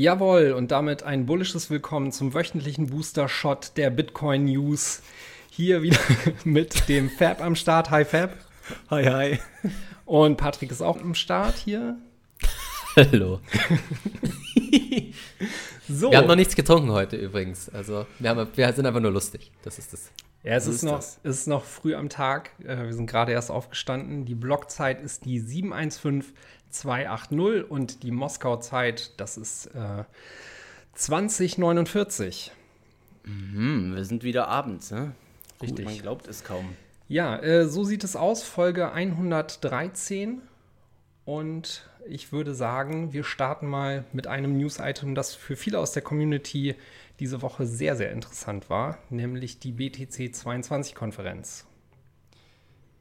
Jawohl, und damit ein bullisches Willkommen zum wöchentlichen Booster-Shot der Bitcoin News. Hier wieder mit dem Fab am Start. Hi Fab. Hi, hi. Und Patrick ist auch am Start hier. Hallo. so. Wir haben noch nichts getrunken heute übrigens. Also wir, haben, wir sind einfach nur lustig. Das ist das. Ja, es, ist, ist, noch, es ist noch früh am Tag. Äh, wir sind gerade erst aufgestanden. Die Blockzeit ist die 715280 und die Moskau-Zeit, das ist äh, 2049. Mhm, wir sind wieder abends, ne? Richtig. Gut, man glaubt es kaum. Ja, äh, so sieht es aus, Folge 113. Und ich würde sagen, wir starten mal mit einem News-Item, das für viele aus der Community diese Woche sehr, sehr interessant war, nämlich die BTC 22-Konferenz.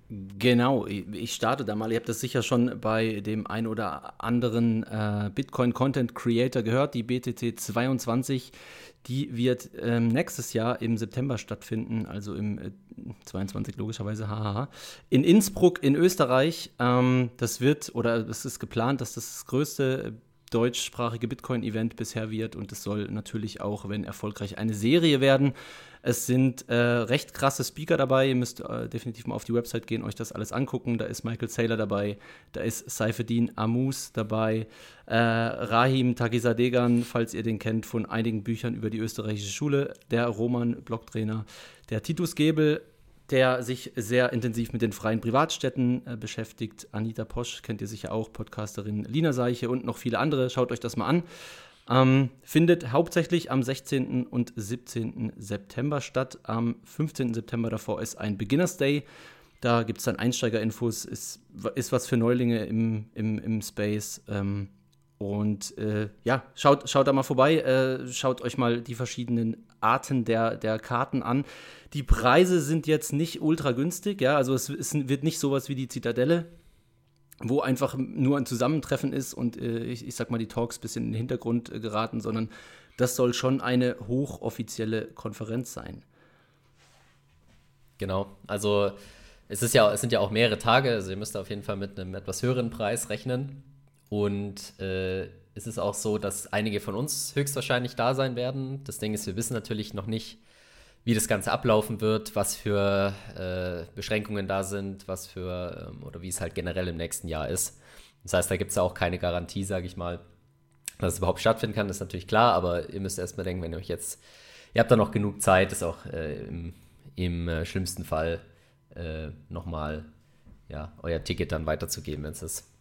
Genau, ich starte da mal. Ihr habt das sicher schon bei dem ein oder anderen äh, Bitcoin Content Creator gehört. Die BTC 22, die wird ähm, nächstes Jahr im September stattfinden, also im äh, 22 logischerweise, hahaha, in Innsbruck in Österreich. Ähm, das wird oder es ist geplant, dass das, das größte deutschsprachige Bitcoin-Event bisher wird und es soll natürlich auch, wenn erfolgreich, eine Serie werden. Es sind äh, recht krasse Speaker dabei. Ihr müsst äh, definitiv mal auf die Website gehen, euch das alles angucken. Da ist Michael Saylor dabei, da ist Saifeddin Amus dabei, äh, Rahim Tagisadegan, falls ihr den kennt, von einigen Büchern über die österreichische Schule, der Roman Blocktrainer, der Titus Gebel, der sich sehr intensiv mit den freien Privatstädten äh, beschäftigt. Anita Posch kennt ihr sicher auch, Podcasterin Lina Seiche und noch viele andere. Schaut euch das mal an. Ähm, findet hauptsächlich am 16. und 17. September statt. Am 15. September davor ist ein Beginners Day. Da gibt es dann Einsteigerinfos, ist, ist was für Neulinge im, im, im Space. Ähm, und äh, ja, schaut, schaut da mal vorbei, äh, schaut euch mal die verschiedenen Arten der, der Karten an. Die Preise sind jetzt nicht ultra günstig, ja, also es, es wird nicht sowas wie die Zitadelle, wo einfach nur ein Zusammentreffen ist und äh, ich, ich sag mal, die Talks ein bisschen in den Hintergrund äh, geraten, sondern das soll schon eine hochoffizielle Konferenz sein. Genau, also es, ist ja, es sind ja auch mehrere Tage, also ihr müsst auf jeden Fall mit einem etwas höheren Preis rechnen. Und äh, es ist auch so, dass einige von uns höchstwahrscheinlich da sein werden. Das Ding ist, wir wissen natürlich noch nicht, wie das Ganze ablaufen wird, was für äh, Beschränkungen da sind, was für ähm, oder wie es halt generell im nächsten Jahr ist. Das heißt, da gibt es auch keine Garantie, sage ich mal, dass es überhaupt stattfinden kann, das ist natürlich klar, aber ihr müsst erstmal denken, wenn ihr euch jetzt, ihr habt da noch genug Zeit, ist auch äh, im, im äh, schlimmsten Fall äh, nochmal ja, euer Ticket dann weiterzugeben, wenn es ist.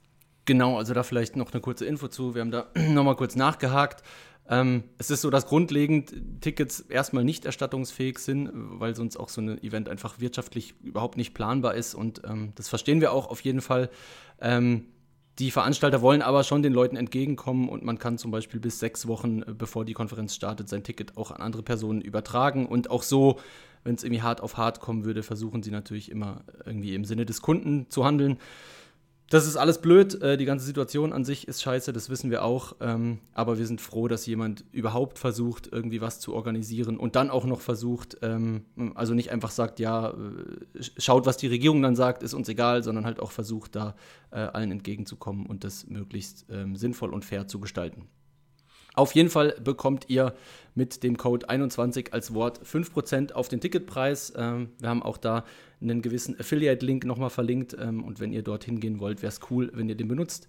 Genau, also da vielleicht noch eine kurze Info zu. Wir haben da nochmal kurz nachgehakt. Ähm, es ist so, dass grundlegend Tickets erstmal nicht erstattungsfähig sind, weil sonst auch so ein Event einfach wirtschaftlich überhaupt nicht planbar ist. Und ähm, das verstehen wir auch auf jeden Fall. Ähm, die Veranstalter wollen aber schon den Leuten entgegenkommen und man kann zum Beispiel bis sechs Wochen, äh, bevor die Konferenz startet, sein Ticket auch an andere Personen übertragen. Und auch so, wenn es irgendwie hart auf hart kommen würde, versuchen sie natürlich immer irgendwie im Sinne des Kunden zu handeln. Das ist alles blöd. Äh, die ganze Situation an sich ist scheiße, das wissen wir auch. Ähm, aber wir sind froh, dass jemand überhaupt versucht, irgendwie was zu organisieren und dann auch noch versucht, ähm, also nicht einfach sagt, ja, äh, schaut, was die Regierung dann sagt, ist uns egal, sondern halt auch versucht, da äh, allen entgegenzukommen und das möglichst ähm, sinnvoll und fair zu gestalten. Auf jeden Fall bekommt ihr mit dem Code 21 als Wort 5% auf den Ticketpreis. Wir haben auch da einen gewissen Affiliate-Link nochmal verlinkt. Ähm, und wenn ihr dorthin gehen wollt, wäre es cool, wenn ihr den benutzt.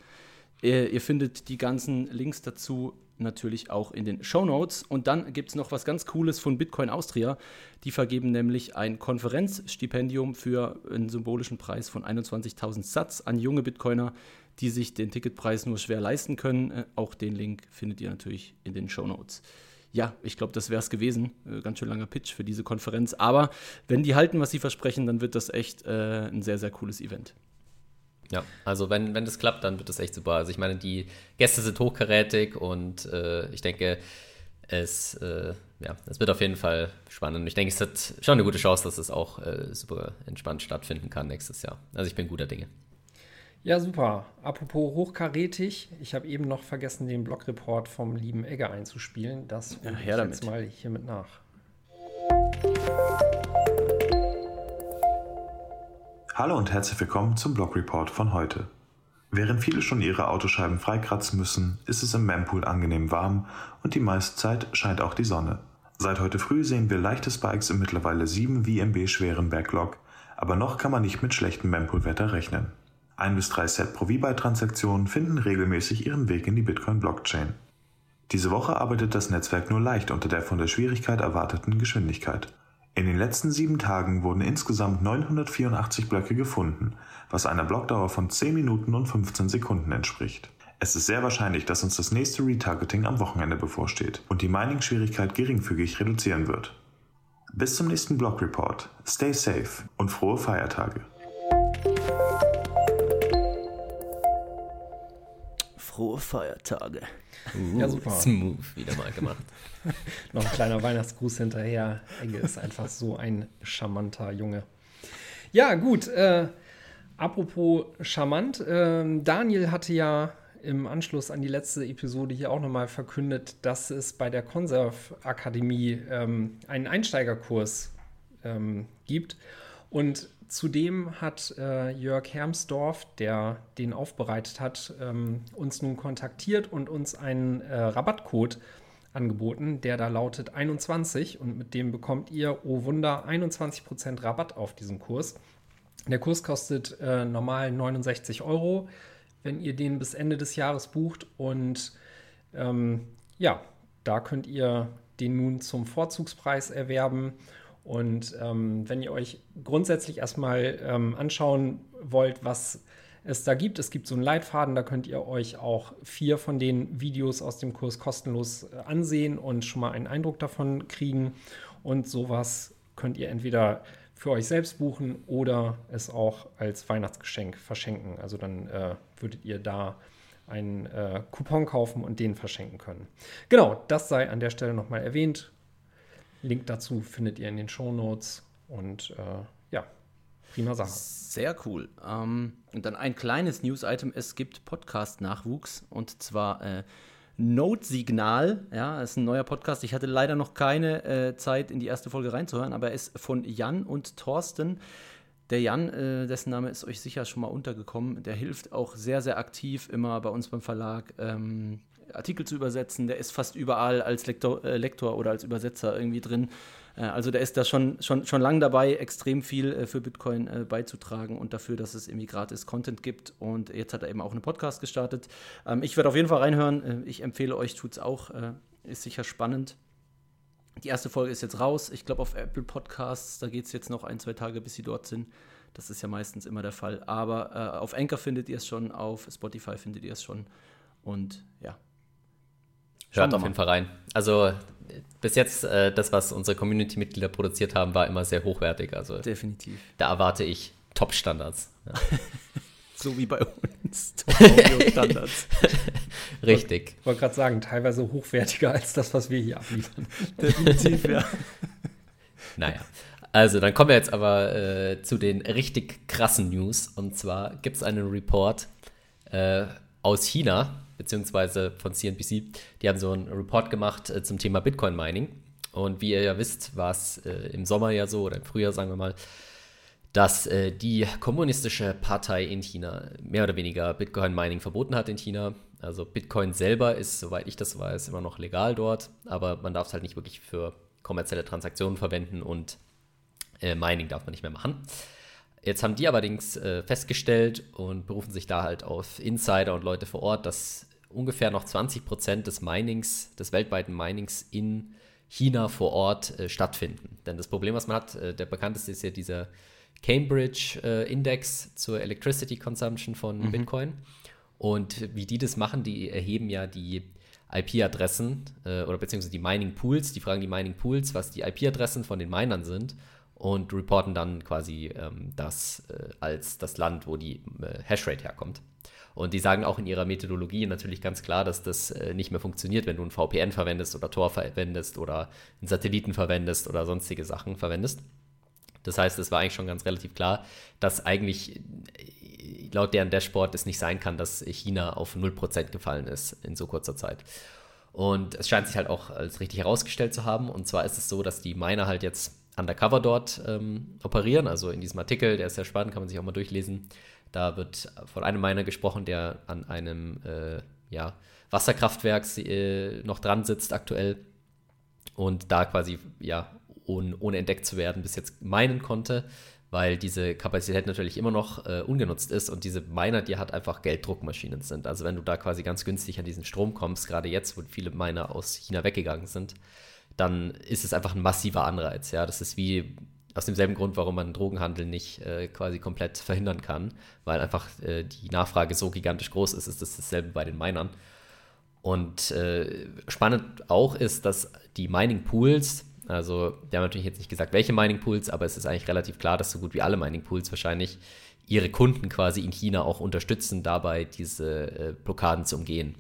Ihr, ihr, findet die ganzen Links dazu natürlich auch in den Show Notes. Und dann gibt es noch was ganz Cooles von Bitcoin Austria. Die vergeben nämlich ein Konferenzstipendium für einen symbolischen Preis von 21.000 Satz an junge Bitcoiner, die sich den Ticketpreis nur schwer leisten können. Äh, auch den Link findet ihr natürlich in den Show Notes. Ja, ich glaube, das wäre es gewesen. Äh, ganz schön langer Pitch für diese Konferenz. Aber wenn die halten, was sie versprechen, dann wird das echt äh, ein sehr, sehr cooles Event. Ja, also wenn, wenn das klappt, dann wird das echt super. Also ich meine, die Gäste sind hochkarätig und äh, ich denke, es, äh, ja, es wird auf jeden Fall spannend. Und ich denke, es hat schon eine gute Chance, dass es auch äh, super entspannt stattfinden kann nächstes Jahr. Also ich bin guter Dinge. Ja, super. Apropos hochkarätig, ich habe eben noch vergessen, den Blogreport vom lieben Egger einzuspielen. Das hole ja, ich jetzt mal hiermit nach. Hallo und herzlich willkommen zum Blogreport von heute. Während viele schon ihre Autoscheiben freikratzen müssen, ist es im Mempool angenehm warm und die meiste Zeit scheint auch die Sonne. Seit heute früh sehen wir leichte Spikes im mittlerweile 7 VMB schweren Backlog, aber noch kann man nicht mit schlechtem Mempool-Wetter rechnen. Ein bis drei Set pro V-Byte-Transaktionen finden regelmäßig ihren Weg in die Bitcoin-Blockchain. Diese Woche arbeitet das Netzwerk nur leicht unter der von der Schwierigkeit erwarteten Geschwindigkeit. In den letzten sieben Tagen wurden insgesamt 984 Blöcke gefunden, was einer Blockdauer von 10 Minuten und 15 Sekunden entspricht. Es ist sehr wahrscheinlich, dass uns das nächste Retargeting am Wochenende bevorsteht und die Mining-Schwierigkeit geringfügig reduzieren wird. Bis zum nächsten Blog Report. Stay safe und frohe Feiertage. Frohe Feiertage. Uh, ja, super. Smooth wieder mal gemacht. Noch ein kleiner Weihnachtsgruß hinterher. Enge ist einfach so ein charmanter Junge. Ja, gut. Äh, apropos charmant. Äh, Daniel hatte ja im Anschluss an die letzte Episode hier auch nochmal verkündet, dass es bei der Conserve Akademie ähm, einen Einsteigerkurs ähm, gibt. Und zudem hat äh, Jörg Hermsdorf, der den aufbereitet hat, ähm, uns nun kontaktiert und uns einen äh, Rabattcode angeboten, der da lautet 21 und mit dem bekommt ihr, oh Wunder, 21% Rabatt auf diesen Kurs. Der Kurs kostet äh, normal 69 Euro, wenn ihr den bis Ende des Jahres bucht und ähm, ja, da könnt ihr den nun zum Vorzugspreis erwerben und ähm, wenn ihr euch grundsätzlich erstmal ähm, anschauen wollt, was es da gibt, es gibt so einen Leitfaden, da könnt ihr euch auch vier von den Videos aus dem Kurs kostenlos äh, ansehen und schon mal einen Eindruck davon kriegen. Und sowas könnt ihr entweder für euch selbst buchen oder es auch als Weihnachtsgeschenk verschenken. Also dann äh, würdet ihr da einen äh, Coupon kaufen und den verschenken können. Genau, das sei an der Stelle nochmal erwähnt. Link dazu findet ihr in den Show Notes. Und äh, ja, prima Sache. Sehr cool. Ähm, und dann ein kleines News-Item: Es gibt Podcast-Nachwuchs und zwar äh, Note-Signal. Ja, ist ein neuer Podcast. Ich hatte leider noch keine äh, Zeit, in die erste Folge reinzuhören, aber er ist von Jan und Thorsten. Der Jan, äh, dessen Name ist euch sicher schon mal untergekommen, der hilft auch sehr, sehr aktiv immer bei uns beim Verlag. Ähm, Artikel zu übersetzen. Der ist fast überall als Lektor, äh, Lektor oder als Übersetzer irgendwie drin. Äh, also der ist da schon, schon, schon lange dabei, extrem viel äh, für Bitcoin äh, beizutragen und dafür, dass es irgendwie gratis Content gibt. Und jetzt hat er eben auch einen Podcast gestartet. Ähm, ich werde auf jeden Fall reinhören. Äh, ich empfehle euch, tut es auch. Äh, ist sicher spannend. Die erste Folge ist jetzt raus. Ich glaube, auf Apple Podcasts, da geht es jetzt noch ein, zwei Tage, bis sie dort sind. Das ist ja meistens immer der Fall. Aber auf Anchor findet ihr es schon, auf Spotify findet ihr es schon. Und ja, Hört auf jeden Fall rein. Also bis jetzt, äh, das, was unsere Community-Mitglieder produziert haben, war immer sehr hochwertig. Also definitiv. Da erwarte ich Top-Standards. Ja. so wie bei uns. Top-Standards. Richtig. Ich wollte gerade sagen, teilweise hochwertiger als das, was wir hier abliefern. Definitiv, ja. Naja. Also, dann kommen wir jetzt aber äh, zu den richtig krassen News. Und zwar gibt es einen Report äh, aus China, beziehungsweise von CNBC, die haben so einen Report gemacht äh, zum Thema Bitcoin Mining. Und wie ihr ja wisst, war es äh, im Sommer ja so, oder im Frühjahr sagen wir mal, dass äh, die kommunistische Partei in China mehr oder weniger Bitcoin Mining verboten hat in China. Also Bitcoin selber ist, soweit ich das weiß, immer noch legal dort, aber man darf es halt nicht wirklich für kommerzielle Transaktionen verwenden und äh, Mining darf man nicht mehr machen. Jetzt haben die allerdings äh, festgestellt und berufen sich da halt auf Insider und Leute vor Ort, dass ungefähr noch 20 Prozent des Minings, des weltweiten Minings in China vor Ort äh, stattfinden. Denn das Problem, was man hat, äh, der bekannteste ist ja dieser Cambridge äh, Index zur Electricity Consumption von mhm. Bitcoin. Und wie die das machen, die erheben ja die IP-Adressen äh, oder beziehungsweise die Mining Pools, die fragen die Mining Pools, was die IP-Adressen von den Minern sind und reporten dann quasi ähm, das äh, als das Land, wo die äh, Hashrate herkommt. Und die sagen auch in ihrer Methodologie natürlich ganz klar, dass das äh, nicht mehr funktioniert, wenn du ein VPN verwendest oder Tor verwendest oder einen Satelliten verwendest oder sonstige Sachen verwendest. Das heißt, es war eigentlich schon ganz relativ klar, dass eigentlich äh, laut deren Dashboard es nicht sein kann, dass China auf 0% gefallen ist in so kurzer Zeit. Und es scheint sich halt auch als richtig herausgestellt zu haben. Und zwar ist es so, dass die Miner halt jetzt undercover dort ähm, operieren. Also in diesem Artikel, der ist sehr spannend, kann man sich auch mal durchlesen. Da wird von einem Miner gesprochen, der an einem äh, ja, Wasserkraftwerk äh, noch dran sitzt aktuell und da quasi ja ohne, ohne entdeckt zu werden bis jetzt meinen konnte, weil diese Kapazität natürlich immer noch äh, ungenutzt ist und diese Miner, die hat einfach Gelddruckmaschinen sind. Also wenn du da quasi ganz günstig an diesen Strom kommst, gerade jetzt, wo viele Miner aus China weggegangen sind, dann ist es einfach ein massiver Anreiz. Ja, das ist wie aus demselben Grund, warum man Drogenhandel nicht äh, quasi komplett verhindern kann, weil einfach äh, die Nachfrage so gigantisch groß ist, ist das dasselbe bei den Minern. Und äh, spannend auch ist, dass die Mining Pools, also wir haben natürlich jetzt nicht gesagt, welche Mining Pools, aber es ist eigentlich relativ klar, dass so gut wie alle Mining Pools wahrscheinlich ihre Kunden quasi in China auch unterstützen, dabei diese äh, Blockaden zu umgehen.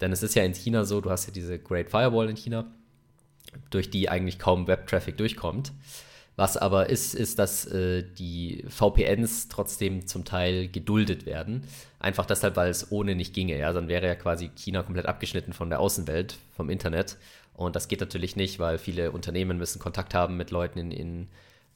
Denn es ist ja in China so, du hast ja diese Great Firewall in China, durch die eigentlich kaum Web-Traffic durchkommt. Was aber ist, ist, dass äh, die VPNs trotzdem zum Teil geduldet werden. Einfach deshalb, weil es ohne nicht ginge. Ja? Dann wäre ja quasi China komplett abgeschnitten von der Außenwelt, vom Internet. Und das geht natürlich nicht, weil viele Unternehmen müssen Kontakt haben mit Leuten in, in,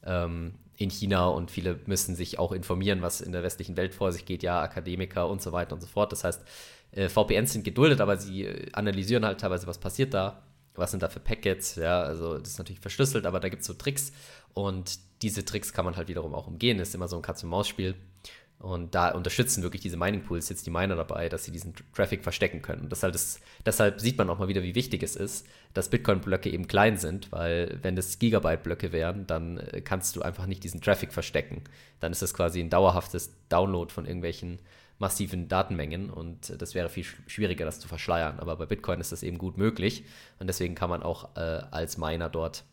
ähm, in China und viele müssen sich auch informieren, was in der westlichen Welt vor sich geht, ja, Akademiker und so weiter und so fort. Das heißt, äh, VPNs sind geduldet, aber sie äh, analysieren halt teilweise, was passiert da was sind da für Packets, ja, also das ist natürlich verschlüsselt, aber da gibt es so Tricks und diese Tricks kann man halt wiederum auch umgehen, das ist immer so ein Katz-und-Maus-Spiel und da unterstützen wirklich diese Mining Pools jetzt die Miner dabei, dass sie diesen Traffic verstecken können. Und deshalb, ist, deshalb sieht man auch mal wieder, wie wichtig es ist, dass Bitcoin-Blöcke eben klein sind, weil wenn das Gigabyte-Blöcke wären, dann äh, kannst du einfach nicht diesen Traffic verstecken. Dann ist das quasi ein dauerhaftes Download von irgendwelchen massiven Datenmengen und das wäre viel schwieriger, das zu verschleiern. Aber bei Bitcoin ist das eben gut möglich und deswegen kann man auch äh, als Miner dort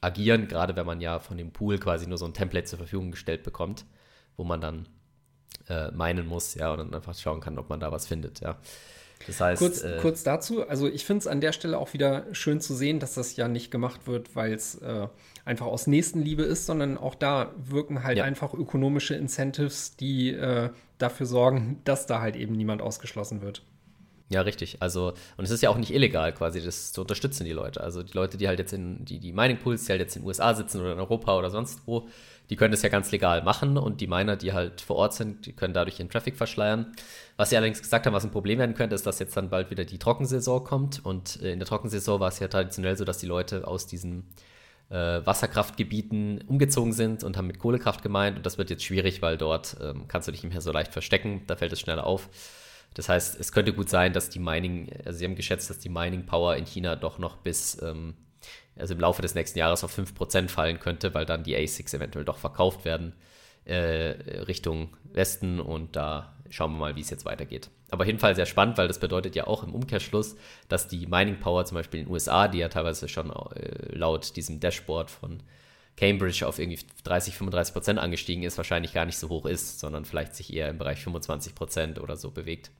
agieren, gerade wenn man ja von dem Pool quasi nur so ein Template zur Verfügung gestellt bekommt, wo man dann äh, meinen muss, ja, und dann einfach schauen kann, ob man da was findet, ja. Das heißt, kurz, äh, kurz dazu, also ich finde es an der Stelle auch wieder schön zu sehen, dass das ja nicht gemacht wird, weil es äh, einfach aus Nächstenliebe ist, sondern auch da wirken halt ja. einfach ökonomische Incentives, die äh, dafür sorgen, dass da halt eben niemand ausgeschlossen wird. Ja, richtig. Also, und es ist ja auch nicht illegal, quasi, das zu unterstützen, die Leute. Also die Leute, die halt jetzt in, die, die Mining Pools, die halt jetzt in den USA sitzen oder in Europa oder sonst wo, die können das ja ganz legal machen und die Miner, die halt vor Ort sind, die können dadurch ihren Traffic verschleiern. Was sie allerdings gesagt haben, was ein Problem werden könnte, ist, dass jetzt dann bald wieder die Trockensaison kommt und äh, in der Trockensaison war es ja traditionell so, dass die Leute aus diesen Wasserkraftgebieten umgezogen sind und haben mit Kohlekraft gemeint. Und das wird jetzt schwierig, weil dort ähm, kannst du dich nicht mehr so leicht verstecken. Da fällt es schneller auf. Das heißt, es könnte gut sein, dass die Mining, also sie haben geschätzt, dass die Mining Power in China doch noch bis, ähm, also im Laufe des nächsten Jahres auf 5% fallen könnte, weil dann die ASICs eventuell doch verkauft werden äh, Richtung Westen und da schauen wir mal, wie es jetzt weitergeht. Aber auf jeden Fall sehr spannend, weil das bedeutet ja auch im Umkehrschluss, dass die Mining Power zum Beispiel in den USA, die ja teilweise schon äh, laut diesem Dashboard von Cambridge auf irgendwie 30, 35 Prozent angestiegen ist, wahrscheinlich gar nicht so hoch ist, sondern vielleicht sich eher im Bereich 25 Prozent oder so bewegt.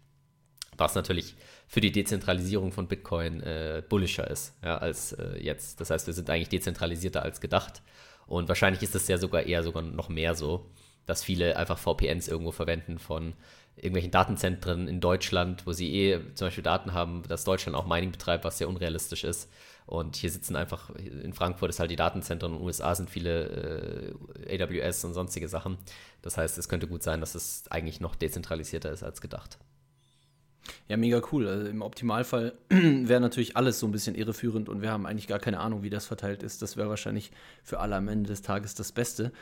Was natürlich für die Dezentralisierung von Bitcoin äh, bullischer ist ja, als äh, jetzt. Das heißt, wir sind eigentlich dezentralisierter als gedacht. Und wahrscheinlich ist es ja sogar eher sogar noch mehr so, dass viele einfach VPNs irgendwo verwenden von irgendwelchen Datenzentren in Deutschland, wo sie eh zum Beispiel Daten haben, dass Deutschland auch Mining betreibt, was sehr unrealistisch ist. Und hier sitzen einfach, in Frankfurt ist halt die Datenzentren, in den USA sind viele äh, AWS und sonstige Sachen. Das heißt, es könnte gut sein, dass es eigentlich noch dezentralisierter ist als gedacht. Ja, mega cool. Also Im Optimalfall wäre natürlich alles so ein bisschen irreführend und wir haben eigentlich gar keine Ahnung, wie das verteilt ist. Das wäre wahrscheinlich für alle am Ende des Tages das Beste.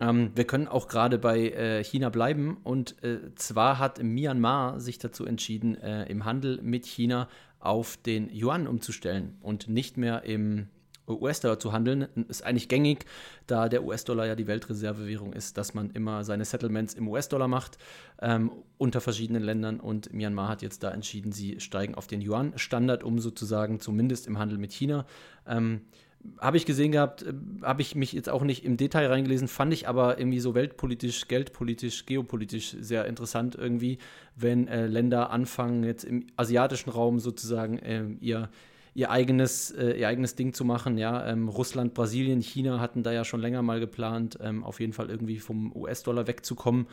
Ähm, wir können auch gerade bei äh, China bleiben und äh, zwar hat Myanmar sich dazu entschieden, äh, im Handel mit China auf den Yuan umzustellen und nicht mehr im US-Dollar zu handeln. Ist eigentlich gängig, da der US-Dollar ja die Weltreservewährung ist, dass man immer seine Settlements im US-Dollar macht ähm, unter verschiedenen Ländern und Myanmar hat jetzt da entschieden, sie steigen auf den Yuan-Standard um, sozusagen zumindest im Handel mit China. Ähm, habe ich gesehen gehabt, äh, habe ich mich jetzt auch nicht im Detail reingelesen, fand ich aber irgendwie so weltpolitisch, geldpolitisch, geopolitisch sehr interessant irgendwie, wenn äh, Länder anfangen, jetzt im asiatischen Raum sozusagen äh, ihr, ihr, eigenes, äh, ihr eigenes Ding zu machen. Ja, ähm, Russland, Brasilien, China hatten da ja schon länger mal geplant, ähm, auf jeden Fall irgendwie vom US-Dollar wegzukommen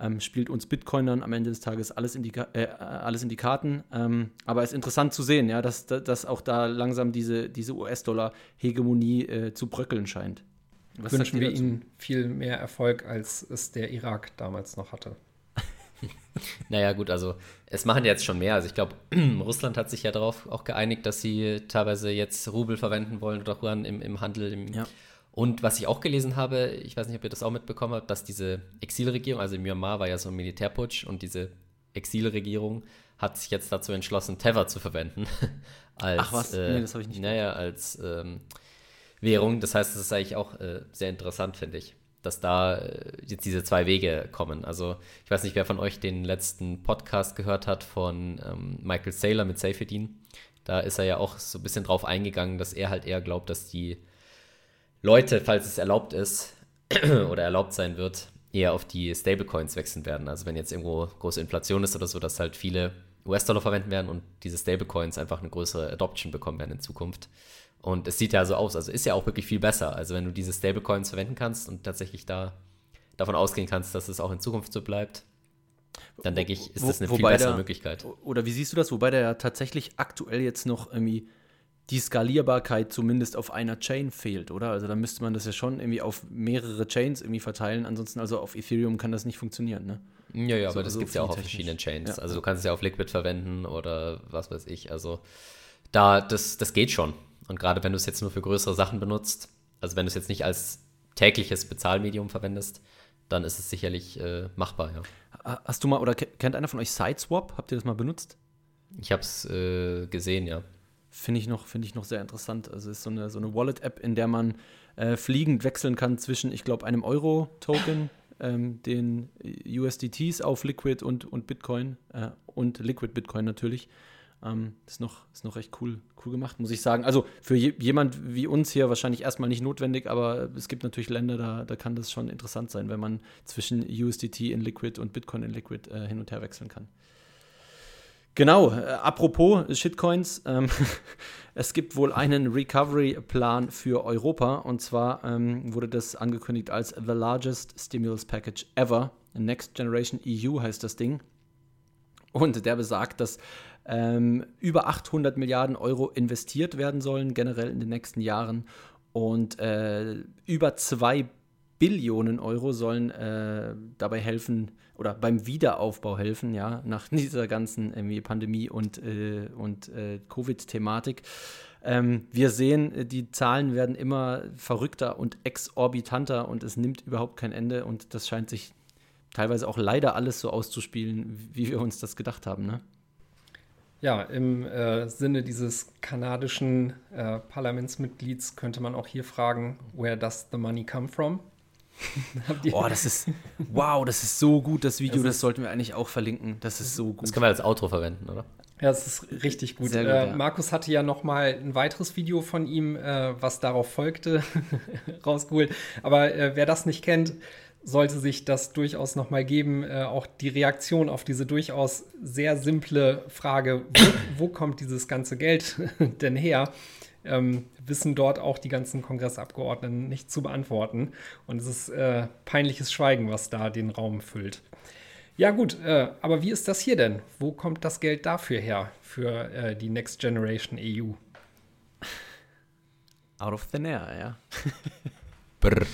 ähm, spielt uns Bitcoin dann am Ende des Tages alles in die, äh, alles in die Karten. Ähm, aber es ist interessant zu sehen, ja, dass, dass auch da langsam diese, diese US-Dollar-Hegemonie äh, zu bröckeln scheint. Was Wünschen wir Ihnen viel mehr Erfolg, als es der Irak damals noch hatte. Naja, gut, also es machen jetzt schon mehr. Also ich glaube, Russland hat sich ja darauf auch geeinigt, dass sie teilweise jetzt Rubel verwenden wollen oder Yuan im, im Handel. Im Ja. Und was ich auch gelesen habe, ich weiß nicht, ob ihr das auch mitbekommen habt, dass diese Exilregierung, also in Myanmar war ja so ein Militärputsch und diese Exilregierung hat sich jetzt dazu entschlossen, Tether zu verwenden. als, Ach was? Äh, Nee, das hab ich nicht Naja, als ähm, Währung. Das heißt, das ist eigentlich auch äh, sehr interessant, finde ich, dass da äh, jetzt diese zwei Wege kommen. Also ich weiß nicht, wer von euch den letzten Podcast gehört hat von ähm, Michael Saylor mit Safedin. Da ist er ja auch so ein bisschen drauf eingegangen, dass er halt eher glaubt, dass die Leute, falls es erlaubt ist oder erlaubt sein wird, eher auf die Stablecoins wechseln werden. Also wenn jetzt irgendwo große Inflation ist oder so, dass halt viele US-Dollar verwenden werden und diese Stablecoins einfach eine größere Adoption bekommen werden in Zukunft. Und es sieht ja so aus, also ist ja auch wirklich viel besser. Also wenn du diese Stablecoins verwenden kannst und tatsächlich da davon ausgehen kannst, dass es auch in Zukunft so bleibt, dann denke ich, ist Wo- das eine viel wobei bessere da- Möglichkeit. Oder wie siehst du das? Wobei da ja tatsächlich aktuell jetzt noch irgendwie die Skalierbarkeit zumindest auf einer Chain fehlt, oder? Also da müsste man das ja schon irgendwie auf mehrere Chains irgendwie verteilen. Ansonsten also auf Ethereum kann das nicht funktionieren, ne? Ja, ja, So- aber das so gibt es ja auch auf fee-technisch. verschiedenen Chains. Ja. Also du kannst es ja auf Liquid verwenden oder was weiß ich. Also da, das, das geht schon. Und gerade wenn du es jetzt nur für größere Sachen benutzt, also wenn du es jetzt nicht als tägliches Bezahlmedium verwendest, dann ist es sicherlich äh, machbar, ja. Ha- Hast du mal, oder ke- kennt einer von euch Sideswap? Habt ihr das mal benutzt? Ich habe es äh, gesehen, ja. Finde ich, noch- finde ich noch sehr interessant. Also es ist so eine, so eine Wallet-App, in der man äh, fliegend wechseln kann zwischen, ich glaube, einem Euro-Token, ähm, den USDTs auf Liquid und, und Bitcoin äh, und Liquid Bitcoin natürlich. Ähm, ist, noch, ist noch recht cool, cool gemacht, muss ich sagen. Also für je, jemand wie uns hier wahrscheinlich erstmal nicht notwendig, aber es gibt natürlich Länder, da, da kann das schon interessant sein, wenn man zwischen USDT in Liquid und Bitcoin in Liquid äh, hin und her wechseln kann. Genau, äh, apropos Shitcoins, ähm, es gibt wohl einen Recovery-Plan für Europa und zwar ähm, wurde das angekündigt als the largest stimulus package ever. Next Generation EU heißt das Ding. Und der besagt, dass ähm, über 800 Milliarden Euro investiert werden sollen, generell in den nächsten Jahren. Und äh, über 2 Billionen Euro sollen äh, dabei helfen oder beim Wiederaufbau helfen, ja, nach dieser ganzen irgendwie Pandemie und, äh, und äh, Covid-Thematik. Ähm, wir sehen, äh, die Zahlen werden immer verrückter und exorbitanter und es nimmt überhaupt kein Ende und das scheint sich teilweise auch leider alles so auszuspielen, wie wir uns das gedacht haben, ne? Ja, im äh, Sinne dieses kanadischen äh, Parlamentsmitglieds könnte man auch hier fragen, where does the money come from? Habt ihr- Boah, das ist, wow, das ist so gut, das Video, Das das, sollten wir eigentlich auch verlinken. Das ist so gut. Das können wir als Outro verwenden, oder? Ja, es ist richtig gut. Sehr gut, äh, ja. Markus hatte ja noch mal ein weiteres Video von ihm, äh, was darauf folgte, rausgeholt. Aber äh, wer das nicht kennt, sollte sich das durchaus noch mal geben. Äh, auch die Reaktion auf diese durchaus sehr simple Frage, wo, wo kommt dieses ganze Geld denn her? Ähm, wissen dort auch die ganzen Kongressabgeordneten nicht zu beantworten. Und es ist äh, peinliches Schweigen, was da den Raum füllt. Ja, gut, äh, aber wie ist das hier denn? Wo kommt das Geld dafür her, für äh, die Next Generation EU? Out of thin air, ja. Brr.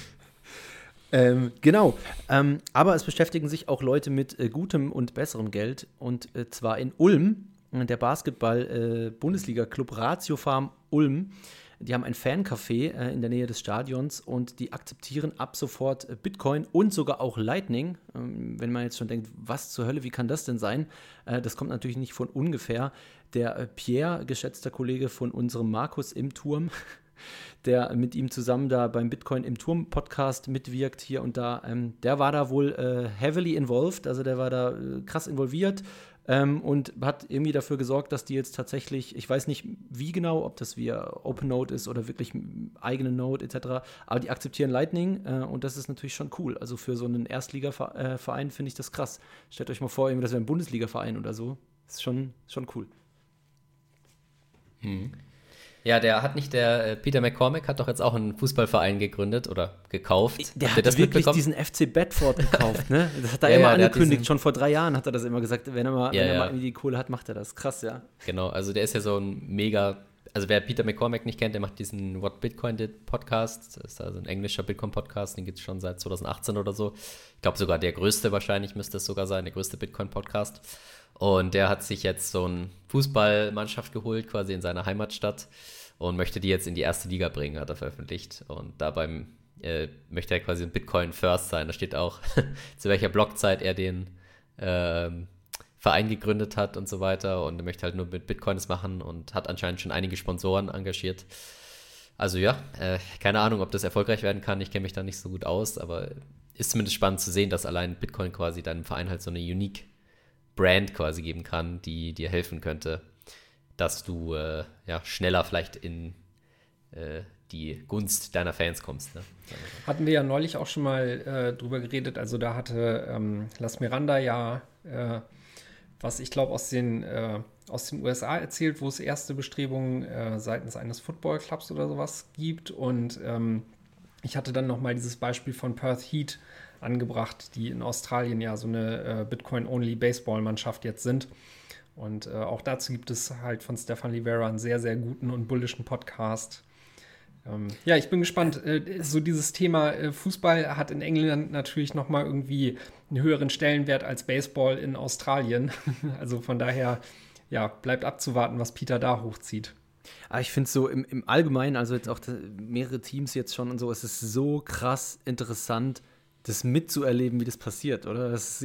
Ähm, genau. Ähm, aber es beschäftigen sich auch Leute mit äh, gutem und besserem Geld. Und äh, zwar in Ulm, der Basketball-Bundesliga-Club Ratio Farm Ulm. Die haben ein Fancafé äh, in der Nähe des Stadions und die akzeptieren ab sofort äh, Bitcoin und sogar auch Lightning. Ähm, wenn man jetzt schon denkt, was zur Hölle, wie kann das denn sein? Äh, das kommt natürlich nicht von ungefähr. Der äh, Pierre, geschätzter Kollege von unserem Markus im Turm, der mit ihm zusammen da beim Bitcoin im Turm Podcast mitwirkt hier und da, ähm, der war da wohl äh, heavily involved, also der war da äh, krass involviert ähm, und hat irgendwie dafür gesorgt, dass die jetzt tatsächlich, ich weiß nicht wie genau, ob das via OpenNode ist oder wirklich eigene Node etc., aber die akzeptieren Lightning äh, und das ist natürlich schon cool. Also für so einen Erstligaverein finde ich das krass. Stellt euch mal vor, irgendwie, das wäre ein Bundesligaverein oder so. Ist schon, schon cool. Ja, der hat nicht der äh, Peter McCormick hat doch jetzt auch einen Fußballverein gegründet oder gekauft. Der ihr hat wirklich diesen FC Bedford gekauft, ne? Das hat er Ja, immer ja, hat angekündigt. Schon vor drei Jahren hat er das immer gesagt. Wenn er mal, Ja, wenn er mal irgendwie die Kohle hat, macht er das. Krass, ja. Genau, also der ist ja so ein mega also wer Peter McCormack nicht kennt, der macht diesen What Bitcoin Did Podcast. Das ist also ein englischer Bitcoin-Podcast, den gibt es schon seit 2018 oder so. Ich glaube sogar der größte wahrscheinlich müsste es sogar sein, der größte Bitcoin-Podcast. Und der hat sich jetzt so eine Fußballmannschaft geholt, quasi in seiner Heimatstadt und möchte die jetzt in die erste Liga bringen, hat er veröffentlicht. Und dabei äh, möchte er quasi ein Bitcoin First sein. Da steht auch, zu welcher Blockzeit er den ähm, Verein gegründet hat und so weiter und er möchte halt nur mit Bitcoins machen und hat anscheinend schon einige Sponsoren engagiert. Also ja, äh, keine Ahnung, ob das erfolgreich werden kann. Ich kenne mich da nicht so gut aus, aber ist zumindest spannend zu sehen, dass allein Bitcoin quasi deinem Verein halt so eine unique Brand quasi geben kann, die dir helfen könnte, dass du äh, ja, schneller vielleicht in äh, die Gunst deiner Fans kommst. Ne? Hatten wir ja neulich auch schon mal äh, drüber geredet. Also da hatte ähm, Las Miranda ja, äh, was ich glaube aus den äh, aus den USA erzählt, wo es erste Bestrebungen äh, seitens eines Footballclubs oder sowas gibt. Und ähm, ich hatte dann noch mal dieses Beispiel von Perth Heat angebracht, die in Australien ja so eine äh, Bitcoin-Only-Baseball-Mannschaft jetzt sind. Und äh, auch dazu gibt es halt von Stefan Rivera einen sehr, sehr guten und bullischen Podcast. Ähm, ja, ich bin gespannt. Äh, so dieses Thema äh, Fußball hat in England natürlich noch mal irgendwie einen höheren Stellenwert als Baseball in Australien. also von daher, ja, bleibt abzuwarten, was Peter da hochzieht. Aber ich finde so im, im Allgemeinen, also jetzt auch mehrere Teams jetzt schon und so, es ist so krass interessant, das mitzuerleben, wie das passiert, oder? Das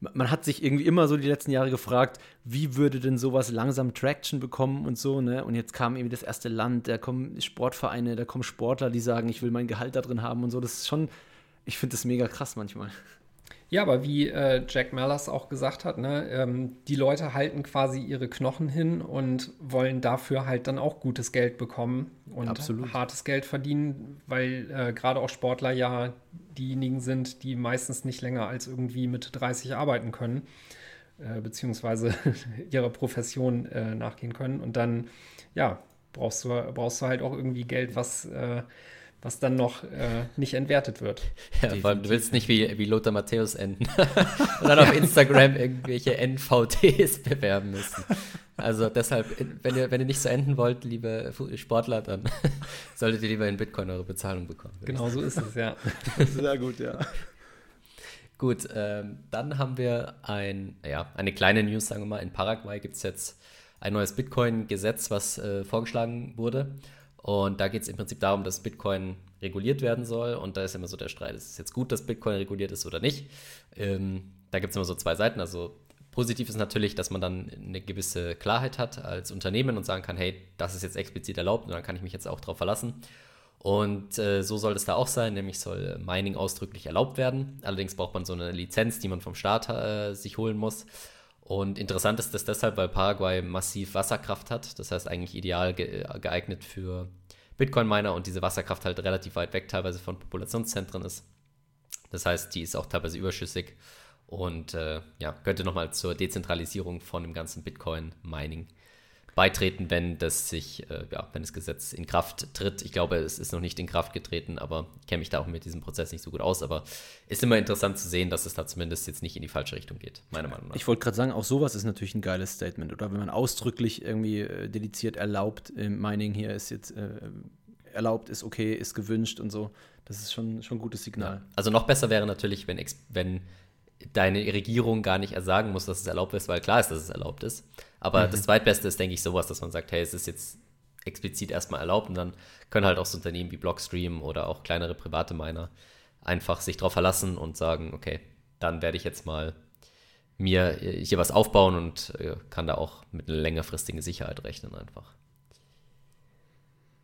man hat sich irgendwie immer so die letzten Jahre gefragt, wie würde denn sowas langsam Traction bekommen und so, ne? Und jetzt kam irgendwie das erste Land, da kommen Sportvereine, da kommen Sportler, die sagen, ich will mein Gehalt da drin haben und so. Das ist schon, ich finde das mega krass manchmal. Ja, aber wie äh, Jack Mallers auch gesagt hat, ne, ähm, die Leute halten quasi ihre Knochen hin und wollen dafür halt dann auch gutes Geld bekommen und Absolut. hartes Geld verdienen, weil äh, gerade auch Sportler ja diejenigen sind, die meistens nicht länger als irgendwie Mitte 30 arbeiten können, äh, beziehungsweise ihrer Profession äh, nachgehen können. Und dann, ja, brauchst du, brauchst du halt auch irgendwie Geld, was äh, was dann noch äh, nicht entwertet wird. Ja, vor allem, du willst nicht wie, wie Lothar Matthäus enden und dann auf Instagram irgendwelche NVTs bewerben müssen. Also deshalb, wenn ihr, wenn ihr nicht so enden wollt, liebe Sportler, dann solltet ihr lieber in Bitcoin eure Bezahlung bekommen. Genau so ist es, ja. Sehr gut, ja. Gut, ähm, dann haben wir ein, ja, eine kleine News, sagen wir mal. In Paraguay gibt es jetzt ein neues Bitcoin-Gesetz, was äh, vorgeschlagen wurde. Und da geht es im Prinzip darum, dass Bitcoin reguliert werden soll. Und da ist immer so der Streit, ist es jetzt gut, dass Bitcoin reguliert ist oder nicht? Ähm, da gibt es immer so zwei Seiten. Also positiv ist natürlich, dass man dann eine gewisse Klarheit hat als Unternehmen und sagen kann, hey, das ist jetzt explizit erlaubt und dann kann ich mich jetzt auch darauf verlassen. Und äh, so soll es da auch sein, nämlich soll Mining ausdrücklich erlaubt werden. Allerdings braucht man so eine Lizenz, die man vom Staat äh, sich holen muss. Und interessant ist das deshalb, weil Paraguay massiv Wasserkraft hat. Das heißt eigentlich ideal ge geeignet für Bitcoin-Miner und diese Wasserkraft halt relativ weit weg teilweise von Populationszentren ist. Das heißt, die ist auch teilweise überschüssig und äh, ja, könnte nochmal zur Dezentralisierung von dem ganzen Bitcoin-Mining beitreten, wenn das sich, äh, ja, wenn das Gesetz in Kraft tritt. Ich glaube, es ist noch nicht in Kraft getreten, aber ich kenne mich da auch mit diesem Prozess nicht so gut aus. Aber ist immer interessant zu sehen, dass es da zumindest jetzt nicht in die falsche Richtung geht, meiner Meinung nach. Ich wollte gerade sagen, auch sowas ist natürlich ein geiles Statement. Oder wenn man ausdrücklich irgendwie äh, dediziert erlaubt, im Mining hier ist jetzt äh, erlaubt, ist okay, ist gewünscht und so. Das ist schon, schon ein gutes Signal. Ja. Also noch besser wäre natürlich, wenn, wenn deine Regierung gar nicht sagen muss, dass es erlaubt ist, weil klar ist, dass es erlaubt ist. Aber mhm. das zweitbeste ist, denke ich, sowas, dass man sagt, hey, es ist jetzt explizit erstmal erlaubt und dann können halt auch so Unternehmen wie Blockstream oder auch kleinere private Miner einfach sich darauf verlassen und sagen, okay, dann werde ich jetzt mal mir hier was aufbauen und äh, kann da auch mit einer längerfristigen Sicherheit rechnen einfach.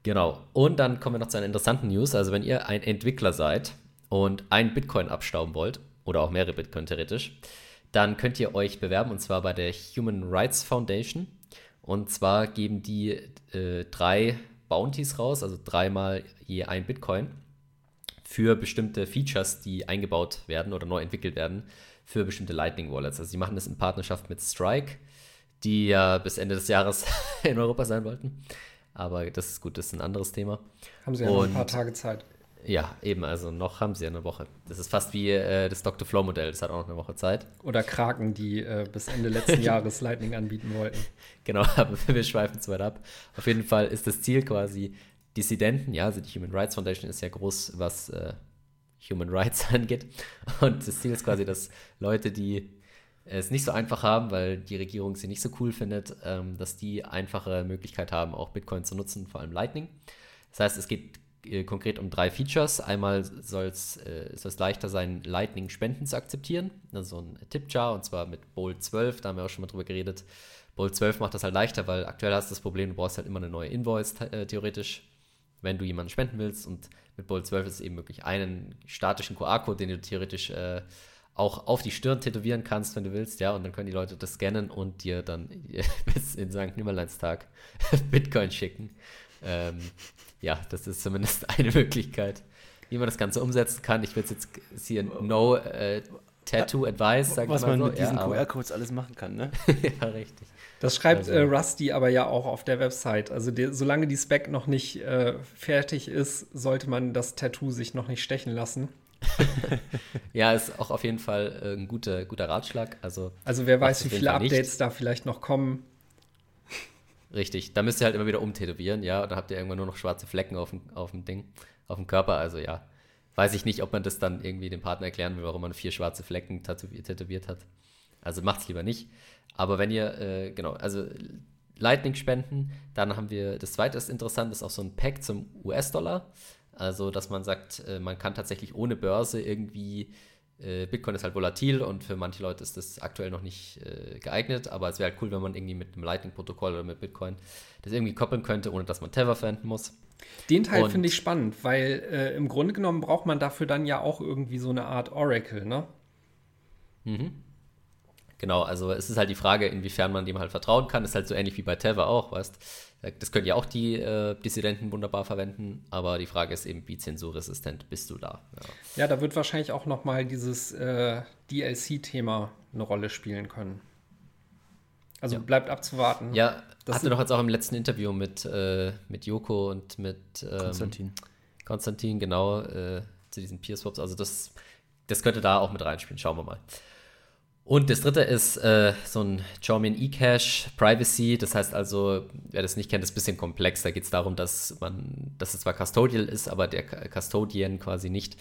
Genau. Und dann kommen wir noch zu einer interessanten News. Also wenn ihr ein Entwickler seid und ein Bitcoin abstauben wollt oder auch mehrere Bitcoin theoretisch, dann könnt ihr euch bewerben und zwar bei der Human Rights Foundation. Und zwar geben die äh, drei Bounties raus, also dreimal je ein Bitcoin für bestimmte Features, die eingebaut werden oder neu entwickelt werden für bestimmte Lightning Wallets. Also sie machen das in Partnerschaft mit Strike, die ja bis Ende des Jahres in Europa sein wollten. Aber das ist gut, das ist ein anderes Thema. Haben sie ja noch ein paar Tage Zeit. Ja, eben, also noch haben sie eine Woche. Das ist fast wie äh, das Dr. Flow-Modell, das hat auch noch eine Woche Zeit. Oder Kraken, die äh, bis Ende letzten Jahres Lightning anbieten wollten. Genau, aber wir schweifen zu weit ab. Auf jeden Fall ist das Ziel quasi, Dissidenten, ja, also die Human Rights Foundation ist ja groß, was äh, Human Rights angeht. Und das Ziel ist quasi, dass Leute, die es nicht so einfach haben, weil die Regierung sie nicht so cool findet, ähm, dass die einfache Möglichkeit haben, auch Bitcoin zu nutzen, vor allem Lightning. Das heißt, es geht konkret um drei Features. Einmal soll es äh, leichter sein, Lightning-Spenden zu akzeptieren. Also ein Tip-Jar und zwar mit Bolt 12, da haben wir auch schon mal drüber geredet. Bolt 12 macht das halt leichter, weil aktuell hast du das Problem, du brauchst halt immer eine neue Invoice äh, theoretisch, wenn du jemanden spenden willst. Und mit Bolt 12 ist es eben möglich, einen statischen QR-Code, den du theoretisch äh, auch auf die Stirn tätowieren kannst, wenn du willst, ja, und dann können die Leute das scannen und dir dann bis in St. Nimmerleinstag Bitcoin schicken. Ähm, ja, das ist zumindest eine Möglichkeit, wie man das Ganze umsetzen kann. Ich will jetzt hier no äh, Tattoo Advice, sag Was ich mal man so. mit diesen ja, QR-Codes alles machen kann, ne? ja, richtig. Das schreibt also, äh, Rusty aber ja auch auf der Website. Also die, solange die Spec noch nicht äh, fertig ist, sollte man das Tattoo sich noch nicht stechen lassen. ja, ist auch auf jeden Fall äh, ein guter, guter Ratschlag. Also, also wer weiß, wie viele Updates nicht. da vielleicht noch kommen. Richtig, da müsst ihr halt immer wieder umtätowieren, ja, und habt ihr irgendwann nur noch schwarze Flecken auf dem, auf dem Ding, auf dem Körper, also ja. Weiß ich nicht, ob man das dann irgendwie dem Partner erklären will, warum man vier schwarze Flecken tätowiert hat. Also macht's lieber nicht. Aber wenn ihr, äh, genau, also Lightning spenden, dann haben wir, das zweite ist interessant, ist auch so ein Pack zum US-Dollar. Also, dass man sagt, äh, man kann tatsächlich ohne Börse irgendwie äh, Bitcoin ist halt volatil und für manche Leute ist das aktuell noch nicht äh, geeignet, aber es wäre halt cool, wenn man irgendwie mit einem Lightning-Protokoll oder mit Bitcoin das irgendwie koppeln könnte, ohne dass man Tether verwenden muss. Den Teil finde ich spannend, weil äh, im Grunde genommen braucht man dafür dann ja auch irgendwie so eine Art Oracle, ne? Mhm. Genau, also es ist halt die Frage, inwiefern man dem halt vertrauen kann. Ist halt so ähnlich wie bei Tether auch, weißt das können ja auch die äh, Dissidenten wunderbar verwenden, aber die Frage ist eben, wie zensurresistent bist du da? Ja, ja da wird wahrscheinlich auch noch mal dieses äh, DLC-Thema eine Rolle spielen können. Also ja. bleibt abzuwarten. Ja, das hatte doch jetzt auch im letzten Interview mit, äh, mit Joko und mit ähm, Konstantin. Konstantin, genau, äh, zu diesen Peer-Swaps. Also das, das könnte da auch mit reinspielen. Schauen wir mal. Und das dritte ist äh, so ein Xiaomi eCache Privacy. Das heißt also, wer das nicht kennt, ist ein bisschen komplex. Da geht es darum, dass man, dass es zwar custodial ist, aber der Custodian quasi nicht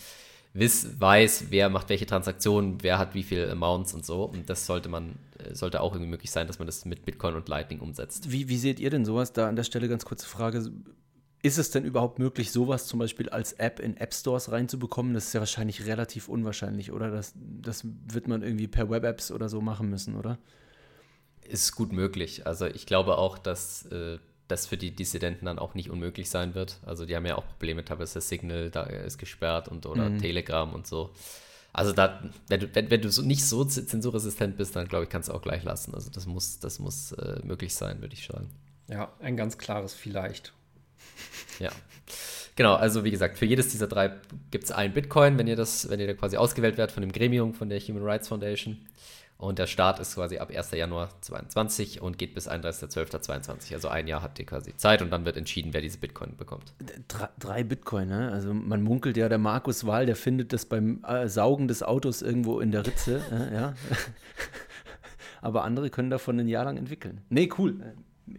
wiss, weiß, wer macht welche Transaktionen, wer hat wie viele Amounts und so. Und das sollte man, äh, sollte auch irgendwie möglich sein, dass man das mit Bitcoin und Lightning umsetzt. Wie, wie seht ihr denn sowas? Da an der Stelle ganz kurze Frage. Ist es denn überhaupt möglich, sowas zum Beispiel als App in App Stores reinzubekommen? Das ist ja wahrscheinlich relativ unwahrscheinlich, oder? Das, das wird man irgendwie per Web-Apps oder so machen müssen, oder? Ist gut möglich. Also ich glaube auch, dass äh, das für die Dissidenten dann auch nicht unmöglich sein wird. Also die haben ja auch Probleme, teilweise Signal da ist gesperrt und oder mhm. Telegram und so. Also da, wenn du, wenn, wenn du so nicht so zensurresistent bist, dann glaube ich, kannst du auch gleich lassen. Also das muss, das muss äh, möglich sein, würde ich sagen. Ja, ein ganz klares Vielleicht. Ja. Genau, also wie gesagt, für jedes dieser drei gibt es einen Bitcoin, wenn ihr das, wenn ihr da quasi ausgewählt werdet von dem Gremium von der Human Rights Foundation. Und der Start ist quasi ab 1. Januar 2022 und geht bis 31.12.22. Also ein Jahr habt ihr quasi Zeit und dann wird entschieden, wer diese Bitcoin bekommt. Drei, drei Bitcoin, ne? Also man munkelt ja, der Markus Wahl, der findet das beim äh, Saugen des Autos irgendwo in der Ritze, äh, ja. Aber andere können davon ein Jahr lang entwickeln. Nee, cool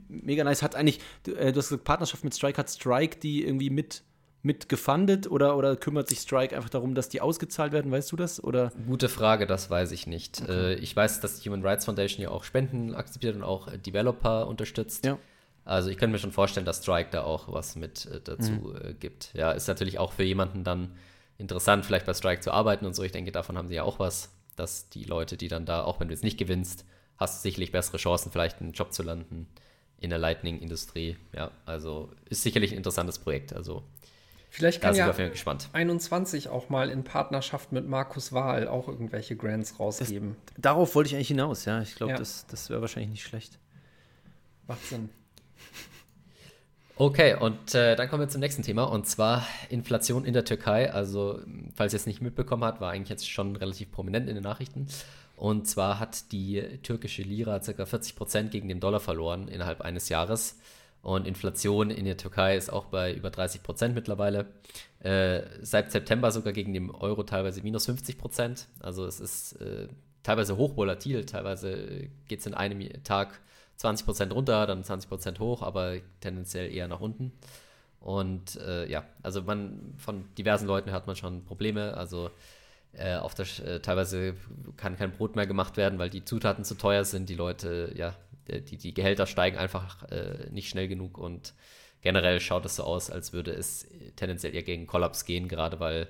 mega nice. Hat eigentlich, du, äh, du hast gesagt, Partnerschaft mit Strike, hat Strike die irgendwie mit, mit gefundet oder, oder kümmert sich Strike einfach darum, dass die ausgezahlt werden? Weißt du das? Oder? Gute Frage, das weiß ich nicht. Okay. Äh, ich weiß, dass die Human Rights Foundation ja auch Spenden akzeptiert und auch Developer unterstützt. Ja. Also ich könnte mir schon vorstellen, dass Strike da auch was mit äh, dazu mhm. Äh, gibt. Ja, ist natürlich auch für jemanden dann interessant, vielleicht bei Strike zu arbeiten und so. Ich denke, davon haben sie ja auch was, dass die Leute, die dann da, auch wenn du jetzt nicht gewinnst, hast du sicherlich bessere Chancen, vielleicht einen Job zu landen in der Lightning-Industrie. Ja, also ist sicherlich ein interessantes Projekt. Also Vielleicht kann ja 21 auch mal in Partnerschaft mit Markus Wahl auch irgendwelche Grants rausgeben. Das, darauf wollte ich eigentlich hinaus, ja. Ich glaube, ja. das, das wäre wahrscheinlich nicht schlecht. Macht Sinn. Okay, und äh, dann kommen wir zum nächsten Thema und zwar Inflation in der Türkei. Also, falls ihr es nicht mitbekommen habt, war eigentlich jetzt schon relativ prominent in den Nachrichten. Und zwar hat die türkische Lira ca. 40 Prozent gegen den Dollar verloren innerhalb eines Jahres. Und Inflation in der Türkei ist auch bei über 30 Prozent mittlerweile. Äh, seit September sogar gegen den Euro teilweise minus 50 Prozent. Also es ist äh, teilweise hochvolatil. Teilweise geht es in einem Tag 20 Prozent runter, dann 20 Prozent hoch, aber tendenziell eher nach unten. Und äh, ja, also man von diversen Leuten hört man schon Probleme. Also äh, auf der, äh, teilweise kann kein Brot mehr gemacht werden, weil die Zutaten zu teuer sind. Die Leute, ja, die, die Gehälter steigen einfach äh, nicht schnell genug und generell schaut es so aus, als würde es tendenziell eher gegen Kollaps gehen, gerade weil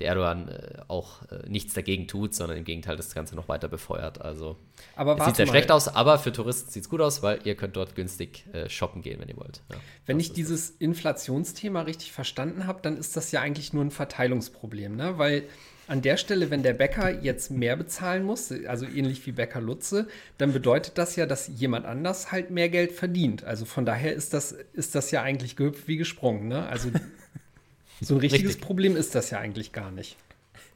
der Erdogan äh, auch äh, nichts dagegen tut, sondern im Gegenteil das Ganze noch weiter befeuert. Also aber es sieht sehr mal. schlecht aus, aber für Touristen sieht es gut aus, weil ihr könnt dort günstig äh, shoppen gehen, wenn ihr wollt. Ja, wenn ich dieses. Inflationsthema richtig verstanden habe, dann ist das ja eigentlich nur ein Verteilungsproblem, ne? weil an der Stelle, wenn der Bäcker jetzt mehr bezahlen muss, also ähnlich wie Bäcker Lutze, dann bedeutet das ja, dass jemand anders halt mehr Geld verdient. Also von daher ist das, ist das ja eigentlich gehüpft wie gesprungen. Ne? Also so ein richtiges Richtig. Problem ist das ja eigentlich gar nicht.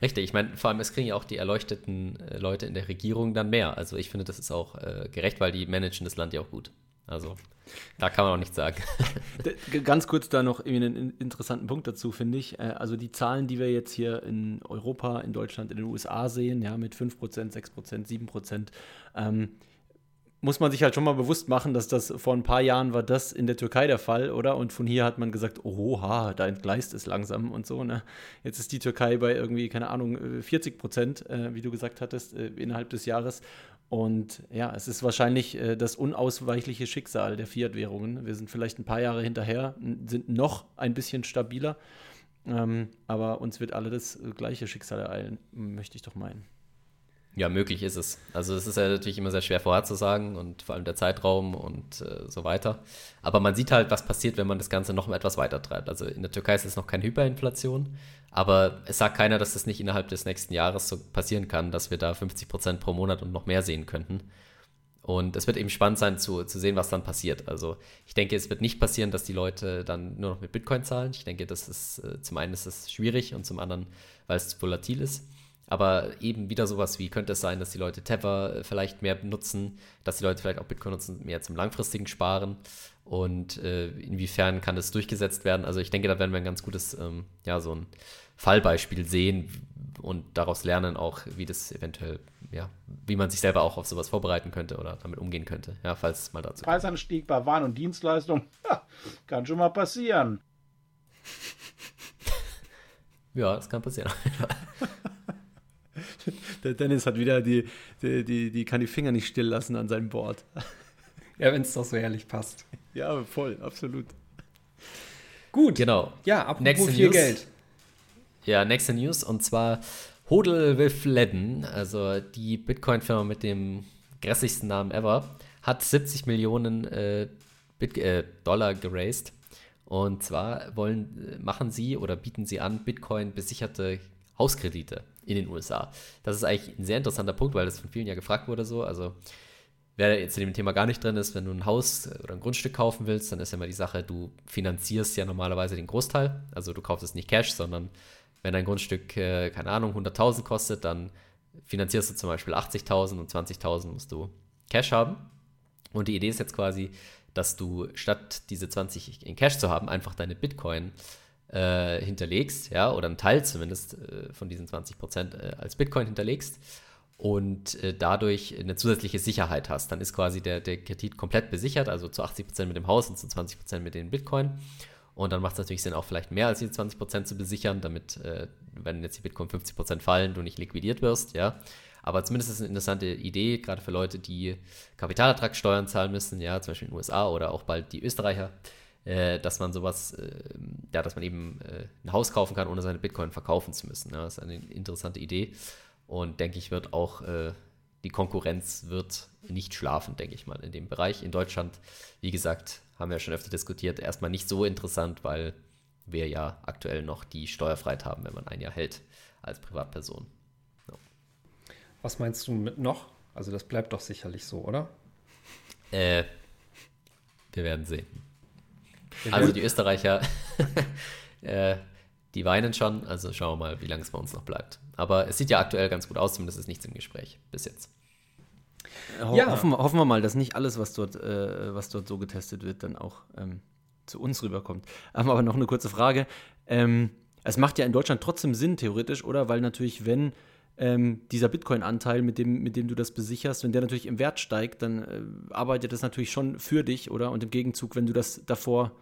Richtig, ich meine, vor allem es kriegen ja auch die erleuchteten äh, Leute in der Regierung dann mehr. Also ich finde, das ist auch äh, gerecht, weil die managen das Land ja auch gut. Also da kann man auch nichts sagen. Ganz kurz da noch einen interessanten Punkt dazu, finde ich. Äh, also die Zahlen, die wir jetzt hier in Europa, in Deutschland, in den USA sehen, ja, mit 5%, 6%, 7%, ähm, muss man sich halt schon mal bewusst machen, dass das vor ein paar Jahren war das in der Türkei der Fall, oder? Und von hier hat man gesagt, oha, da entgleist es langsam und so, ne? Jetzt ist die Türkei bei irgendwie, keine Ahnung, 40 Prozent, äh, wie du gesagt hattest, äh, innerhalb des Jahres. Und ja, es ist wahrscheinlich äh, das unausweichliche Schicksal der Fiat-Währungen. Wir sind vielleicht ein paar Jahre hinterher, sind noch ein bisschen stabiler, ähm, aber uns wird alle das äh, gleiche Schicksal ereilen, möchte ich doch meinen. Ja, möglich ist es. Also es ist ja natürlich immer sehr schwer vorherzusagen und vor allem der Zeitraum und äh, so weiter. Aber man sieht halt, was passiert, wenn man das Ganze noch etwas weiter treibt. Also in der Türkei ist es noch keine Hyperinflation, aber es sagt keiner, dass das nicht innerhalb des nächsten Jahres so passieren kann, dass wir da 50 Prozent pro Monat und noch mehr sehen könnten. Und es wird eben spannend sein zu, zu sehen, was dann passiert. Also ich denke, es wird nicht passieren, dass die Leute dann nur noch mit Bitcoin zahlen. Ich denke, das ist äh, zum einen ist es schwierig und zum anderen, weil es volatil ist. Aber eben wieder sowas wie, könnte es sein, dass die Leute Tether äh, vielleicht mehr benutzen, dass die Leute vielleicht auch Bitcoin nutzen, mehr zum langfristigen Sparen und äh, inwiefern kann das durchgesetzt werden. Also ich denke, da werden wir ein ganz gutes, ähm, ja, so ein Fallbeispiel sehen und daraus lernen auch, wie das eventuell, ja, wie man sich selber auch auf sowas vorbereiten könnte oder damit umgehen könnte, ja, falls es mal dazu. Preisanstieg bei Waren und Dienstleistungen, ja, kann schon mal passieren. ja, das kann passieren. Der Dennis hat wieder die, die, die, die kann die Finger nicht still lassen an seinem Board. Ja, wenn es doch so ehrlich passt. Ja, voll, absolut. Gut. Genau. Ja, apropos nächste viel News. Geld. Ja, nächste News und zwar Hodel with Ledden, also die Bitcoin-Firma mit dem grässlichsten Namen ever, hat 70 Millionen äh, Bit äh, Dollar geraced. Und zwar wollen, machen sie oder bieten sie an, Bitcoin besicherte Hauskredite in den USA. Das ist eigentlich ein sehr interessanter Punkt, weil das von vielen ja gefragt wurde so. Also wer jetzt in dem Thema gar nicht drin ist, wenn du ein Haus oder ein Grundstück kaufen willst, dann ist ja immer die Sache, du finanzierst ja normalerweise den Großteil. Also du kaufst es nicht Cash, sondern wenn dein Grundstück, äh, keine Ahnung, 100.000 kostet, dann finanzierst du zum Beispiel 80.000 und 20.000 musst du Cash haben. Und die Idee ist jetzt quasi, dass du statt diese 20 in Cash zu haben, einfach deine Bitcoin äh, hinterlegst, ja, oder einen Teil zumindest äh, von diesen 20 Prozent äh, als Bitcoin hinterlegst und äh, dadurch eine zusätzliche Sicherheit hast. Dann ist quasi der, der Kredit komplett besichert, also zu 80 Prozent mit dem Haus und zu 20 Prozent mit den Bitcoin. Und dann macht es natürlich Sinn, auch vielleicht mehr als die 20 Prozent zu besichern, damit, äh, wenn jetzt die Bitcoin 50 Prozent fallen, du nicht liquidiert wirst, ja. Aber zumindest ist es eine interessante Idee, gerade für Leute, die Kapitalertragssteuern zahlen müssen, ja, zum Beispiel in den USA oder auch bald die Österreicher, äh, dass man sowas, äh, ja, dass man eben äh, ein Haus kaufen kann, ohne seine Bitcoin verkaufen zu müssen. Ja, das ist eine interessante Idee und denke ich, wird auch äh, die Konkurrenz wird nicht schlafen, denke ich mal, in dem Bereich. In Deutschland, wie gesagt, haben wir ja schon öfter diskutiert, erstmal nicht so interessant, weil wir ja aktuell noch die Steuerfreiheit haben, wenn man ein Jahr hält als Privatperson. Ja. Was meinst du mit noch? Also das bleibt doch sicherlich so, oder? Äh, wir werden sehen. Also die Österreicher, äh, die weinen schon. Also schauen wir mal, wie lange es bei uns noch bleibt. Aber es sieht ja aktuell ganz gut aus, zumindest ist nichts im Gespräch bis jetzt. Ho ja. hoffen, hoffen, wir mal, dass nicht alles, was dort, äh, was dort so getestet wird, dann auch ähm, zu uns rüberkommt. Aber noch eine kurze Frage. Ähm, es macht ja in Deutschland trotzdem Sinn, theoretisch, oder? Weil natürlich, wenn ähm, dieser Bitcoin-Anteil, mit dem, mit dem du das besicherst, wenn der natürlich im Wert steigt, dann äh, arbeitet das natürlich schon für dich, oder? Und im Gegenzug, wenn du das davor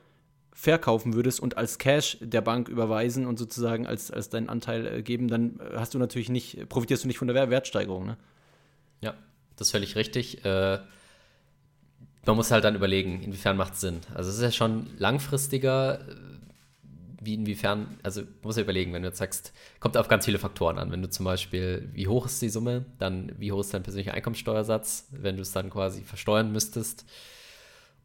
verkaufen würdest und als Cash der Bank überweisen und sozusagen als, als deinen Anteil äh, geben, dann äh, hast du natürlich nicht, profitierst du nicht von der Wertsteigerung, ne? Ja, das ist völlig richtig. Äh, man muss halt dann überlegen, inwiefern macht es Sinn. Also es ist ja schon langfristiger, äh, wie inwiefern, also muss ja überlegen, wenn du jetzt sagst, kommt auf ganz viele Faktoren an. Wenn du zum Beispiel, wie hoch ist die Summe, dann wie hoch ist dein persönlicher Einkommensteuersatz, wenn du es dann quasi versteuern müsstest.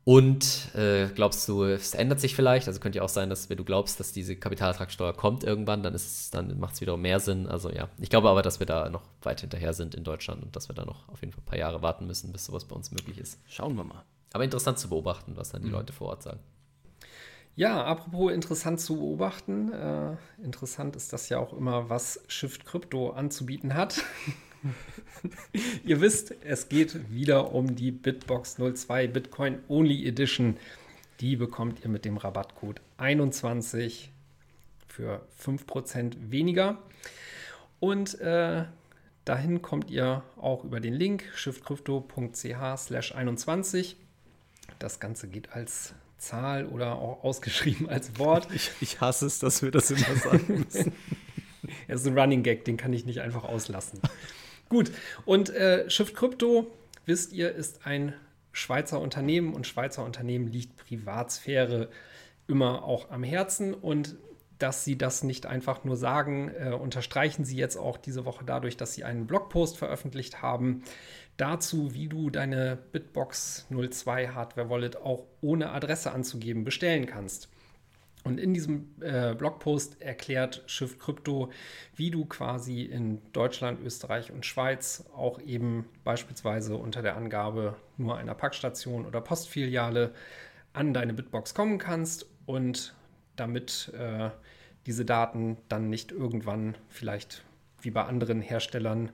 Und äh, glaubst du, es ändert sich vielleicht? Also könnte ja auch sein, dass wenn du glaubst, dass diese Kapitalertragssteuer kommt irgendwann, dann, dann macht es wiederum mehr Sinn. Also ja, ich glaube aber, dass wir da noch weit hinterher sind in Deutschland und dass wir da noch auf jeden Fall ein paar Jahre warten müssen, bis sowas bei uns möglich ist. Schauen wir mal. Aber interessant zu beobachten, was dann die mhm. Leute vor Ort sagen. Ja, apropos interessant zu beobachten. Äh, interessant ist das ja auch immer, was Shift Crypto anzubieten hat. Ihr wisst, es geht wieder um die Bitbox 02 Bitcoin Only Edition. Die bekommt ihr mit dem Rabattcode 21 für 5% weniger. Und äh, dahin kommt ihr auch über den Link shiftcrypto.ch slash 21. Das Ganze geht als Zahl oder auch ausgeschrieben als Wort. Ich, ich hasse es, dass wir das immer sagen müssen. Es ist ein Running Gag, den kann ich nicht einfach auslassen. Gut, und äh, Shift Crypto, wisst ihr, ist ein Schweizer Unternehmen und Schweizer Unternehmen liegt Privatsphäre immer auch am Herzen und dass sie das nicht einfach nur sagen, äh, unterstreichen sie jetzt auch diese Woche dadurch, dass sie einen Blogpost veröffentlicht haben dazu, wie du deine Bitbox 02 Hardware Wallet auch ohne Adresse anzugeben bestellen kannst. Und in diesem äh, Blogpost erklärt Shift Crypto, wie du quasi in Deutschland, Österreich und Schweiz auch eben beispielsweise unter der Angabe nur einer Packstation oder Postfiliale an deine Bitbox kommen kannst und damit äh, diese Daten dann nicht irgendwann vielleicht wie bei anderen Herstellern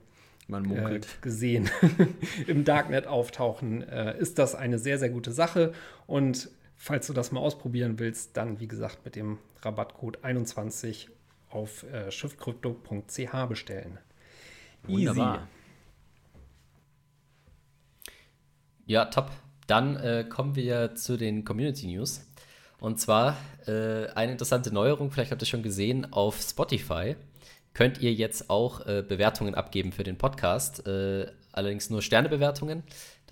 man äh, gesehen im Darknet auftauchen, äh, ist das eine sehr, sehr gute Sache. Und falls du das mal ausprobieren willst, dann wie gesagt mit dem Rabattcode 21 auf äh, shiftcrypto.ch bestellen. Wunderbar. Easy. Ja, top. Dann äh, kommen wir zu den Community News. Und zwar äh, eine interessante Neuerung, vielleicht habt ihr schon gesehen, auf Spotify könnt ihr jetzt auch äh, Bewertungen abgeben für den Podcast. Äh, allerdings nur Sternebewertungen.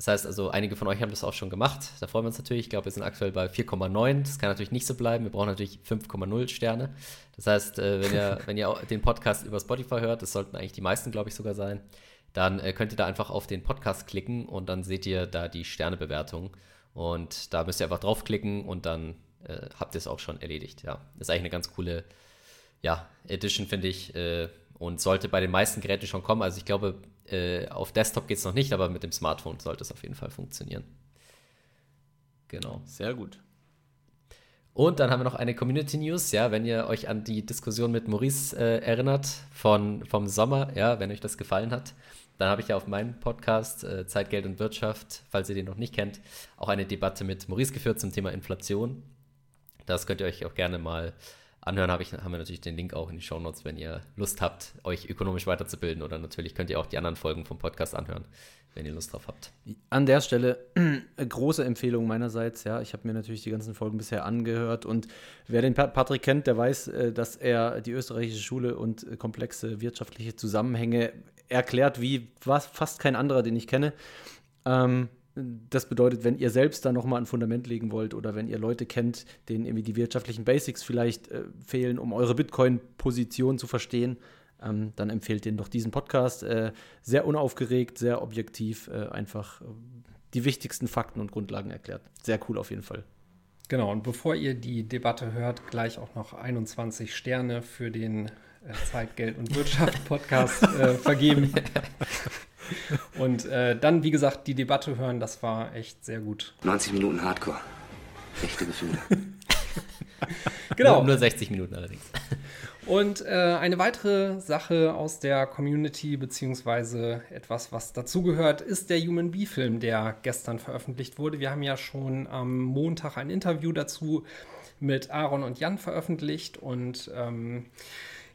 Das heißt also, einige von euch haben das auch schon gemacht. Da freuen wir uns natürlich. Ich glaube, wir sind aktuell bei 4,9. Das kann natürlich nicht so bleiben. Wir brauchen natürlich 5,0 Sterne. Das heißt, äh, wenn, ihr, wenn ihr den Podcast über Spotify hört, das sollten eigentlich die meisten, glaube ich, sogar sein, dann äh, könnt ihr da einfach auf den Podcast klicken und dann seht ihr da die Sternebewertung. Und da müsst ihr einfach draufklicken und dann äh, habt ihr es auch schon erledigt. Ja, das ist eigentlich eine ganz coole ja, Edition, finde ich. Äh, und sollte bei den meisten Geräten schon kommen. Also ich glaube, äh, auf Desktop geht es noch nicht, aber mit dem Smartphone sollte es auf jeden Fall funktionieren. Genau. Sehr gut. Und dann haben wir noch eine Community News, ja, wenn ihr euch an die Diskussion mit Maurice äh, erinnert von, vom Sommer, ja, wenn euch das gefallen hat, dann habe ich ja auf meinem Podcast äh, Zeit, Geld und Wirtschaft, falls ihr den noch nicht kennt, auch eine Debatte mit Maurice geführt zum Thema Inflation. Das könnt ihr euch auch gerne mal anhören, habe ich, haben wir natürlich den Link auch in die Show Notes, wenn ihr Lust habt, euch ökonomisch weiterzubilden. Oder natürlich könnt ihr auch die anderen Folgen vom Podcast anhören, wenn ihr Lust drauf habt. An der Stelle große Empfehlung meinerseits. Ja, ich habe mir natürlich die ganzen Folgen bisher angehört und wer den Patrick kennt, der weiß, äh, dass er die österreichische Schule und äh, komplexe wirtschaftliche Zusammenhänge erklärt, wie fast kein anderer, den ich kenne. Ähm, das bedeutet, wenn ihr selbst da nochmal ein Fundament legen wollt oder wenn ihr Leute kennt, denen irgendwie die wirtschaftlichen Basics vielleicht äh, fehlen, um eure Bitcoin-Position zu verstehen, ähm, dann empfehlt den doch diesen Podcast. Äh, sehr unaufgeregt, sehr objektiv, äh, einfach äh, die wichtigsten Fakten und Grundlagen erklärt. Sehr cool auf jeden Fall. Genau, und bevor ihr die Debatte hört, gleich auch noch 21 Sterne für den äh, Zeit, Geld und Wirtschaft Podcast äh, vergeben. Und äh, dann, wie gesagt, die Debatte hören, das war echt sehr gut. 90 Minuten Hardcore. Echte Gefühle. genau. Nur, nur 60 Minuten allerdings. Und äh, eine weitere Sache aus der Community, beziehungsweise etwas, was dazugehört, ist der Human Bee-Film, der gestern veröffentlicht wurde. Wir haben ja schon am Montag ein Interview dazu mit Aaron und Jan veröffentlicht und ähm,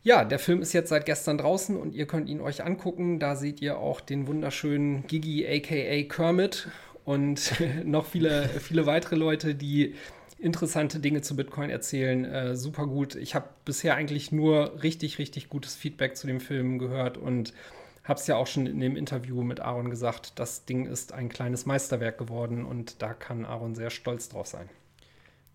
ja, der Film ist jetzt seit gestern draußen und ihr könnt ihn euch angucken. Da seht ihr auch den wunderschönen Gigi aka Kermit und noch viele, viele weitere Leute, die interessante Dinge zu Bitcoin erzählen. Äh, super gut. Ich habe bisher eigentlich nur richtig, richtig gutes Feedback zu dem Film gehört und habe es ja auch schon in dem Interview mit Aaron gesagt. Das Ding ist ein kleines Meisterwerk geworden und da kann Aaron sehr stolz drauf sein.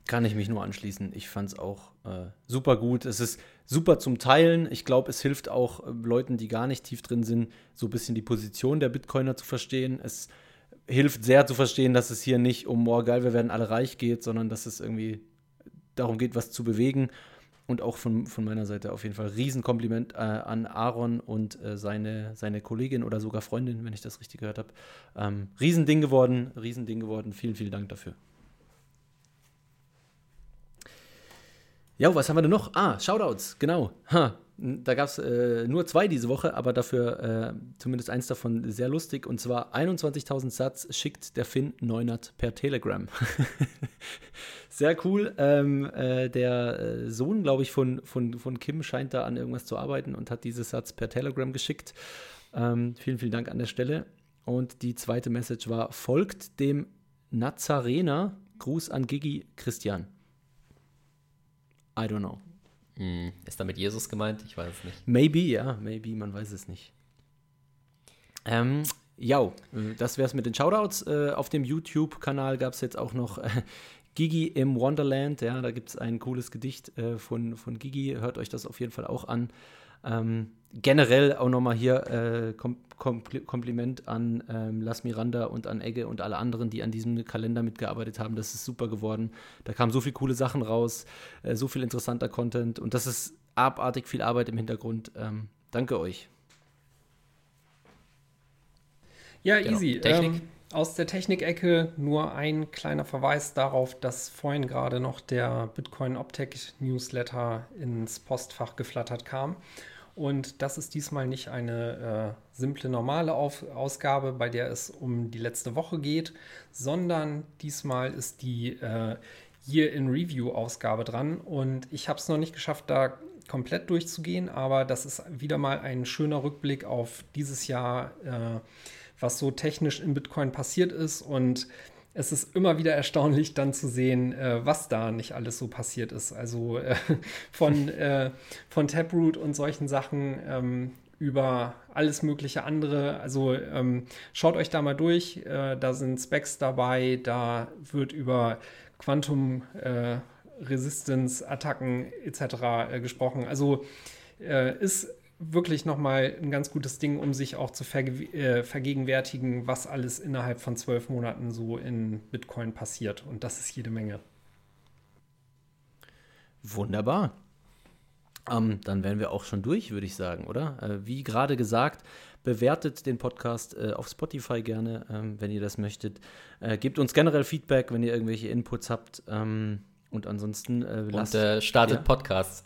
Kann ich mich nur anschließen. Ich fand es auch äh, super gut. Es ist super zum Teilen. Ich glaube, es hilft auch äh, Leuten, die gar nicht tief drin sind, so ein bisschen die Position der Bitcoiner zu verstehen. Es hilft sehr zu verstehen, dass es hier nicht um, oh geil, wir werden alle reich geht, sondern dass es irgendwie darum geht, was zu bewegen. Und auch von, von meiner Seite auf jeden Fall Riesenkompliment äh, an Aaron und äh, seine, seine Kollegin oder sogar Freundin, wenn ich das richtig gehört habe. Ähm, Riesending geworden, Riesending geworden. Vielen, vielen Dank dafür. Ja, was haben wir denn noch? Ah, Shoutouts, genau. Ha, da gab es äh, nur zwei diese Woche, aber dafür äh, zumindest eins davon sehr lustig. Und zwar 21.000 Satz schickt der Finn Neunert per Telegram. sehr cool. Ähm, äh, der äh, Sohn, glaube ich, von, von, von Kim scheint da an irgendwas zu arbeiten und hat diese Satz per Telegram geschickt. Ähm, vielen, vielen Dank an der Stelle. Und die zweite Message war: folgt dem Nazarener. Gruß an Gigi Christian. I don't know. Hm, ist damit Jesus gemeint? Ich weiß es nicht. Maybe, ja, maybe, man weiß es nicht. Ähm, ja, das wäre es mit den Shoutouts. Äh, auf dem YouTube-Kanal gab es jetzt auch noch äh, Gigi im Wonderland. Ja, da gibt es ein cooles Gedicht äh, von, von Gigi. Hört euch das auf jeden Fall auch an. Ähm, generell auch nochmal hier äh, Kom Kom Kompliment an ähm, Las Miranda und an Egge und alle anderen, die an diesem Kalender mitgearbeitet haben. Das ist super geworden. Da kamen so viele coole Sachen raus, äh, so viel interessanter Content und das ist abartig viel Arbeit im Hintergrund. Ähm, danke euch. Ja, genau. easy. Technik. Ähm, aus der Technikecke nur ein kleiner Verweis darauf, dass vorhin gerade noch der Bitcoin Optech Newsletter ins Postfach geflattert kam. Und das ist diesmal nicht eine äh, simple normale Auf Ausgabe, bei der es um die letzte Woche geht, sondern diesmal ist die äh, Year in Review Ausgabe dran. Und ich habe es noch nicht geschafft, da komplett durchzugehen, aber das ist wieder mal ein schöner Rückblick auf dieses Jahr, äh, was so technisch in Bitcoin passiert ist. Und es ist immer wieder erstaunlich dann zu sehen, äh, was da nicht alles so passiert ist. Also äh, von, äh, von Taproot und solchen Sachen ähm, über alles mögliche andere. Also ähm, schaut euch da mal durch. Äh, da sind Specs dabei. Da wird über Quantum äh, Resistance, Attacken etc. Äh, gesprochen. Also ist wirklich nochmal ein ganz gutes Ding, um sich auch zu verge äh, vergegenwärtigen, was alles innerhalb von zwölf Monaten so in Bitcoin passiert. Und das ist jede Menge. Wunderbar. Ähm, dann wären wir auch schon durch, würde ich sagen, oder? Äh, wie gerade gesagt, bewertet den Podcast äh, auf Spotify gerne, ähm, wenn ihr das möchtet. Äh, gebt uns generell Feedback, wenn ihr irgendwelche Inputs habt. Ähm, und ansonsten äh, lasst, Und äh, startet ja. Podcasts.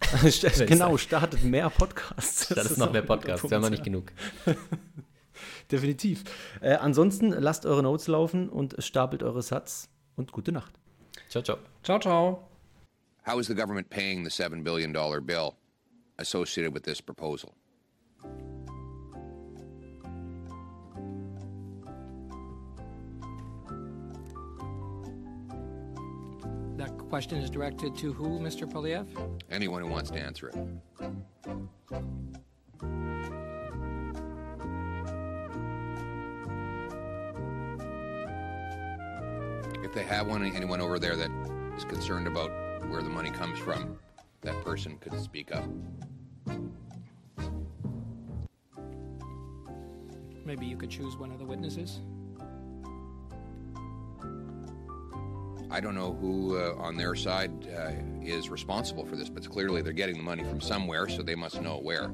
genau, startet mehr Podcasts. Das, das ist noch mehr Podcasts, wir haben noch nicht genug. Definitiv. Äh, ansonsten lasst eure Notes laufen und stapelt eure Satz und gute Nacht. Ciao, ciao. Ciao, ciao. How is the government paying the $7 billion bill associated with this proposal? Question is directed to who, Mr. Poliev? Anyone who wants to answer it. If they have one, anyone over there that is concerned about where the money comes from, that person could speak up. Maybe you could choose one of the witnesses? I don't know who uh, on their side uh, is responsible for this, but clearly they're getting the money from somewhere, so they must know where.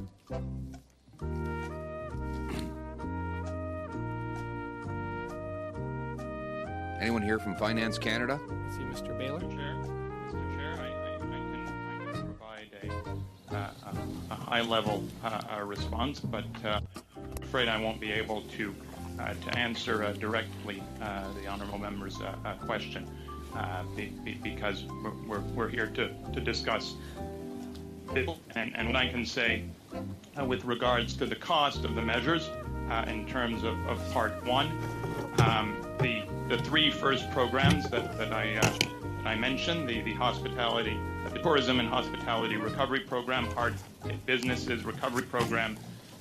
Anyone here from Finance Canada? I see Mr. Baylor. Mr. Chair, Mr. Chair, I, I, I, can, I can provide a, uh, a a high-level uh, response, but uh, I'm afraid I won't be able to uh, to answer uh, directly uh, the honourable member's uh, uh, question uh, be, be, because we're, we're, we're here to, to discuss it. And, and what I can say uh, with regards to the cost of the measures uh, in terms of, of part one, um, the, the three first programs that, that, I, uh, I mentioned, the, the hospitality, the tourism and hospitality recovery program, part businesses recovery program,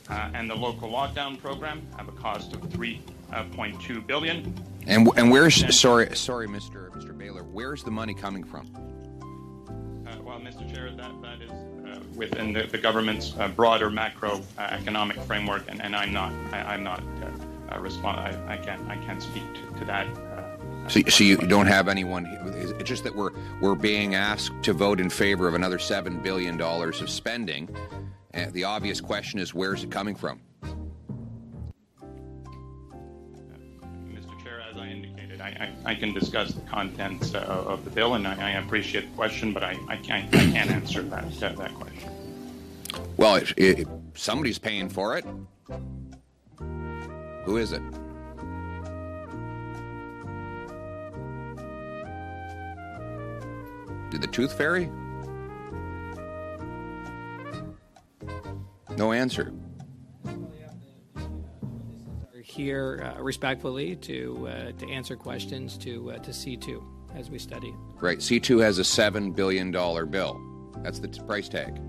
uh, and the local lockdown program have a cost of 3.2 billion. And and where's sorry sorry Mr. Mr. Baylor, where's the money coming from? Uh, well, Mr. Chair, that, that is uh, within the, the government's uh, broader macroeconomic uh, framework, and, and I'm not I, I'm not uh, uh, respond. I, I can't I can't speak to, to that. Uh, So, so you don't have anyone. It's just that we're we're being asked to vote in favor of another seven billion dollars of spending. And the obvious question is, where's it coming from? I, I, can discuss the contents uh, of the bill, and I, I appreciate the question, but I, I can't I can't answer that that, question. Well, somebody's paying for it. Who is it? Did the Tooth Fairy? No answer. Here uh, respectfully to uh, to answer questions to uh, to C2 as we study. Right. C2 has a $7 billion bill. That's the t- price tag.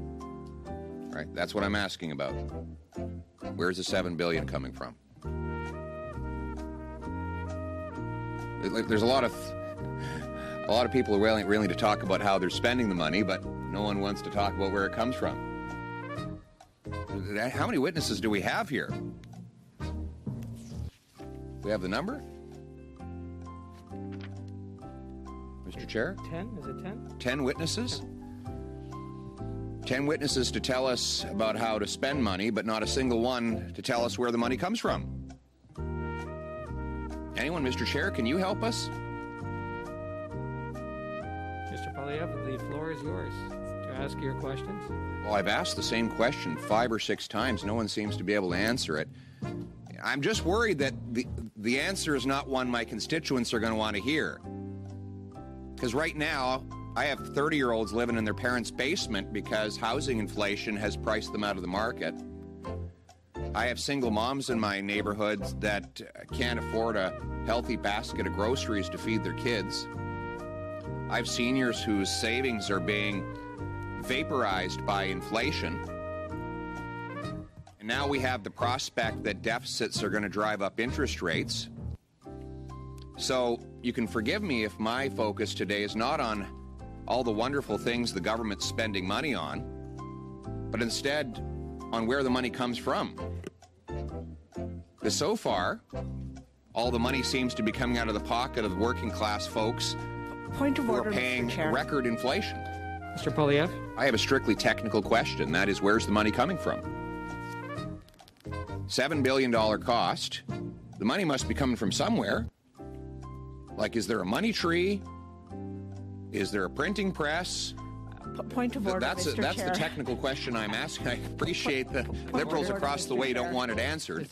Right. That's what I'm asking about. Where's the 7 billion coming from? There's a lot of a lot of people are willing, willing to talk about how they're spending the money, but no one wants to talk about where it comes from. How many witnesses do we have here? We have the number? Mr. Chair? 10? Is it 10? 10 witnesses? 10 witnesses to tell us about how to spend money, but not a single one to tell us where the money comes from. Anyone, Mr. Chair, can you help us? Mr. Polyev, the floor is yours to ask your questions. Well, I've asked the same question five or six times. No one seems to be able to answer it. I'm just worried that the, the answer is not one my constituents are going to want to hear. Because right now, I have 30 year olds living in their parents' basement because housing inflation has priced them out of the market. I have single moms in my neighborhoods that uh, can't afford a healthy basket of groceries to feed their kids. I have seniors whose savings are being vaporized by inflation. And now we have the prospect that deficits are going to drive up interest rates. So you can forgive me if my focus today is not on all the wonderful things the government's spending money on, but instead on where the money comes from. Because so far, all the money seems to be coming out of the pocket of working class folks Point of who order, are paying record inflation. Mr. Polyev? I have a strictly technical question. That is, where's the money coming from? $7 billion cost. The money must be coming from somewhere. Like, is there a money tree? Is there a printing press? P- point of order, that's Mr. A, that's Chair. the technical question I'm asking. I appreciate the liberals order, across Mr. the way Chair. don't want it answered.